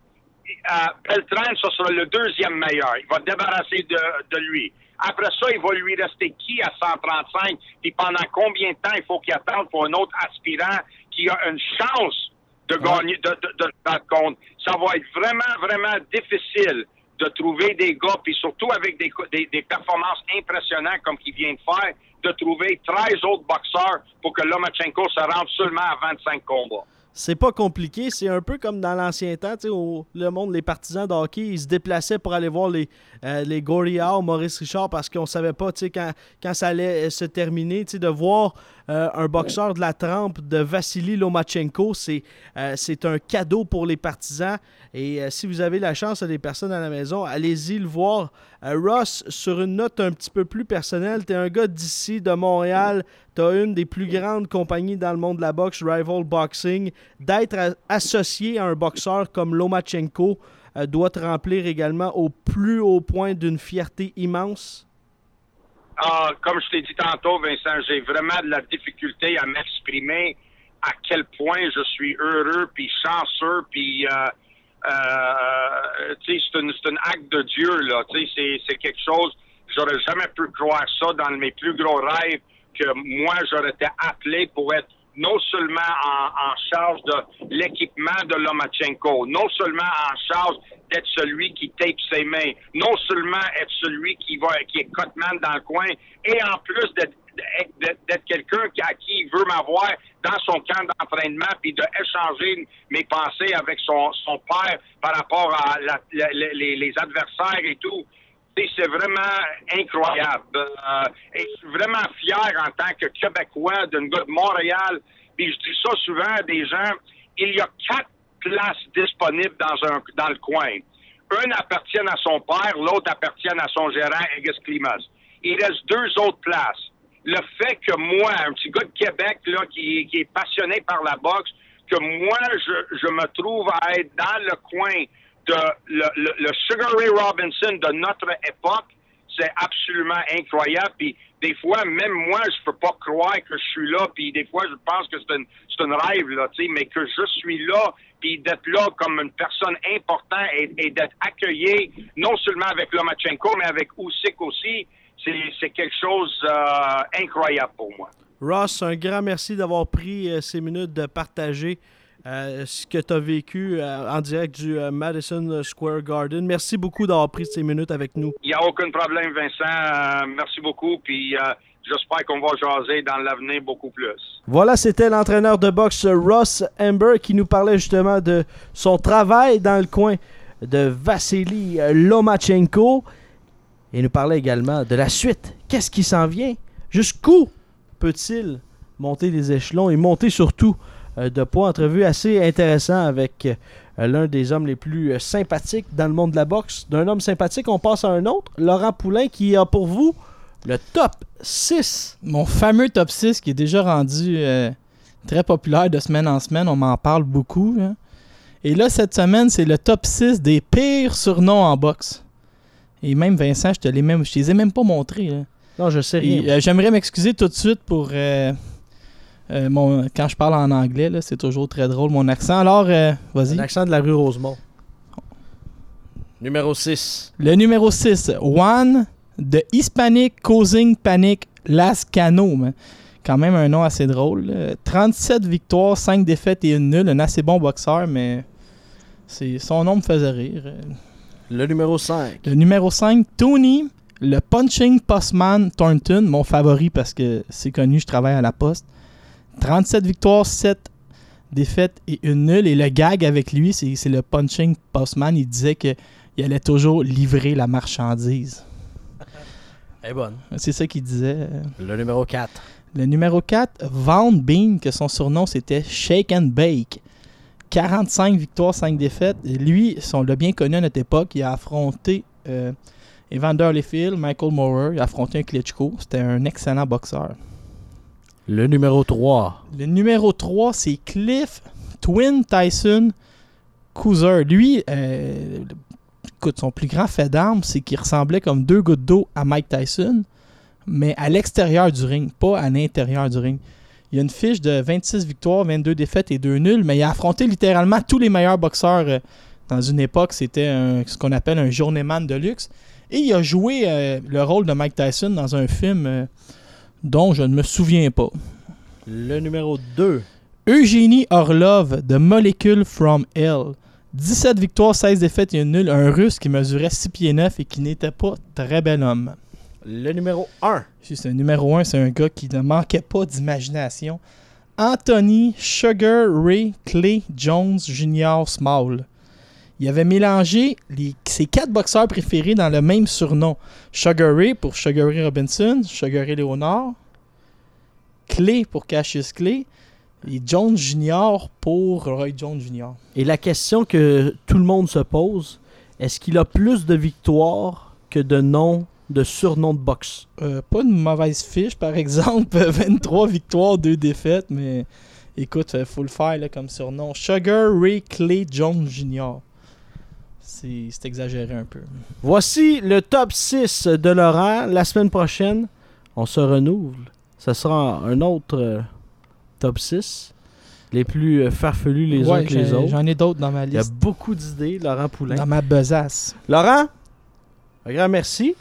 Euh, Beltran, ce sera le deuxième meilleur. Il va débarrasser de, de lui. Après ça, il va lui rester qui à 135? Puis pendant combien de temps il faut qu'il attende pour un autre aspirant qui a une chance de gagner, de, de, de? Ça va être vraiment, vraiment difficile de trouver des gars, puis surtout avec des, des, performances impressionnantes comme qu'il vient de faire, de trouver 13 autres boxeurs pour que Lomachenko se rende seulement à 25 combats. C'est pas compliqué, c'est un peu comme dans l'ancien temps, où le monde, les partisans de hockey, ils se déplaçaient pour aller voir les, euh, les Maurice Richard, parce qu'on savait pas, quand, quand ça allait se terminer, de voir euh, un boxeur de la trempe de Vassili Lomachenko, c'est euh, un cadeau pour les partisans. Et euh, si vous avez la chance, les personnes à la maison, allez-y le voir. Ross, sur une note un petit peu plus personnelle, tu es un gars d'ici, de Montréal, tu as une des plus grandes compagnies dans le monde de la boxe, Rival Boxing. D'être associé à un boxeur comme Lomachenko doit te remplir également au plus haut point d'une fierté immense. Ah, comme je t'ai dit tantôt, Vincent, j'ai vraiment de la difficulté à m'exprimer à quel point je suis heureux, puis chanceux, puis euh, euh, sais, c'est un acte de Dieu, là. Tu sais, c'est quelque chose, j'aurais jamais pu croire ça dans mes plus gros rêves, que moi, j'aurais été appelé pour être non seulement en, en charge de l'équipement de Lomachenko, non seulement en charge d'être celui qui tape ses mains, non seulement être celui qui va qui est cutman dans le coin, et en plus d'être d'être quelqu'un à qui il veut m'avoir dans son camp d'entraînement, puis d'échanger mes pensées avec son, son père par rapport à la- les, les adversaires et tout. C'est vraiment incroyable. Euh, et je suis vraiment fier en tant que Québécois d'un gars de Montréal. Puis je dis ça souvent à des gens. Il y a quatre places disponibles dans, un, dans le coin. Une appartient à son père, l'autre appartient à son gérant, Egis Klimas. Il reste deux autres places. Le fait que moi, un petit gars de Québec là, qui, qui est passionné par la boxe, que moi, je, je me trouve à être dans le coin le, le, Sugar Ray Robinson de notre époque, c'est absolument incroyable. Puis des fois, même moi, je peux pas croire que je suis là. Puis des fois, je pense que c'est un, rêve, là, tu sais, mais que je suis là, puis d'être là comme une personne importante et, d'être accueilli, non seulement avec Lomachenko, mais avec Usyk aussi, c'est, c'est quelque chose euh, incroyable pour moi. Ross, un grand merci d'avoir pris euh, ces minutes de partager euh, ce que tu as vécu euh, en direct du euh, Madison Square Garden. Merci beaucoup d'avoir pris ces minutes avec nous. Il n'y a aucun problème, Vincent. Merci beaucoup. Puis j'espère qu'on va jaser dans l'avenir beaucoup plus. Voilà, c'était l'entraîneur de boxe Ross Amber qui nous parlait justement de son travail dans le coin de Vassili Lomachenko. Et nous parlait également de la suite. Qu'est-ce qui s'en vient? Jusqu'où peut-il monter les échelons et monter surtout de poids? Entrevue assez intéressant avec euh, l'un des hommes les plus euh, sympathiques dans le monde de la boxe. D'un homme sympathique, on passe à un autre. Laurent Poulain qui a pour vous le top 6 Mon fameux top 6 qui est déjà rendu euh, très populaire de semaine en semaine, on m'en parle beaucoup. hein. Et là, cette semaine, c'est le top 6 des pires surnoms en boxe. Et même Vincent, je te les même, je te les ai même pas montrés. là. Non, je sais rien. Euh, J'aimerais m'excuser tout de suite pour euh, euh, mon quand je parle en anglais. C'est toujours très drôle mon accent. Alors, euh, vas-y. L'accent de la rue Rosemont. Numéro 6. Le numéro 6, One, The Hispanic Causing Panic Lascano. man. Quand même un nom assez drôle. là. 37 victoires, 5 défaites et une nulle. Un assez bon boxeur, mais c'est son nom me faisait rire. Le numéro 5. Le numéro 5, Tony, le Punching Postman Thornton, mon favori parce que c'est connu, je travaille à la poste. 37 victoires, 7 défaites et une nulle. Et le gag avec lui, c'est le Punching Postman. Il disait qu'il allait toujours livrer la marchandise. Elle est bonne. C'est ça qu'il disait. Le numéro 4. Le numéro 4, Van Bean, que son surnom c'était Shake and Bake. 45 victoires, 5 défaites. Et lui, on l'a bien connu à notre époque, il a affronté euh, Evander Holyfield, Michael Moorer, il a affronté un Klitschko. C'était un excellent boxeur. Le numéro 3. Le numéro 3, c'est Cliff Twin Tyson Coozer. Lui, euh, écoute, son plus grand fait d'armes, c'est qu'il ressemblait comme deux gouttes d'eau à Mike Tyson, mais à l'extérieur du ring, pas à l'intérieur du ring. Il a une fiche de 26 victoires, 22 défaites et 2 nuls, mais il a affronté littéralement tous les meilleurs boxeurs euh, dans une époque. C'était ce qu'on appelle un journeyman de luxe. Et il a joué euh, le rôle de Mike Tyson dans un film dont je ne me souviens pas. Le numéro 2. Eugénie Orlov de Molecule from Hell. 17 victoires, 16 défaites et une nulle. Un russe qui mesurait 6 pieds 9 et qui n'était pas très bel homme. Le numéro 1. Juste un numéro 1, c'est un gars qui ne manquait pas d'imagination. Anthony Sugar Ray Clay Jones Jr. Small. Il avait mélangé les- ses quatre boxeurs préférés dans le même surnom. Sugar Ray pour Sugar Ray Robinson, Sugar Ray Leonard, Clay pour Cassius Clay et Jones Jr. pour Roy Jones Jr. Et la question que tout le monde se pose, est-ce qu'il a plus de victoires que de noms, de surnoms de boxe? Euh, pas une mauvaise fiche, par exemple. 23 victoires, 2 défaites, mais écoute, il faut le faire là, comme surnom. Sugar Ray Clay Jones Jr. C'est exagéré un peu. Voici le top 6 de Laurent. La semaine prochaine, on se renouvelle. Ce sera un autre euh, top 6. Les plus euh, farfelus les uns que les autres. J'en ai d'autres dans ma Il y a liste. beaucoup d'idées, Laurent Poulain. Dans ma besace. Laurent, un grand merci.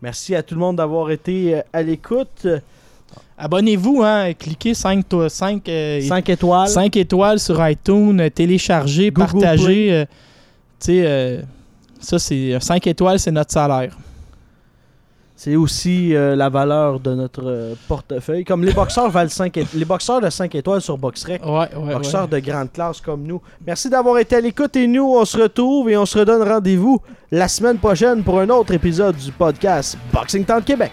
Merci à tout le monde d'avoir été euh, à l'écoute. Abonnez-vous, hein. Cliquez 5, 5, 5 étoiles. 5 étoiles sur iTunes, téléchargez, Google partagez. Tu sais, euh, ça, c'est 5 étoiles, c'est notre salaire. C'est aussi euh, la valeur de notre euh, portefeuille. Comme les boxeurs valent 5 étoiles. Les boxeurs de 5 étoiles sur BoxRec. Ouais, ouais, boxeurs ouais. de grande classe comme nous. Merci d'avoir été à l'écoute et nous, on se retrouve et on se redonne rendez-vous la semaine prochaine pour un autre épisode du podcast Boxing Town Québec.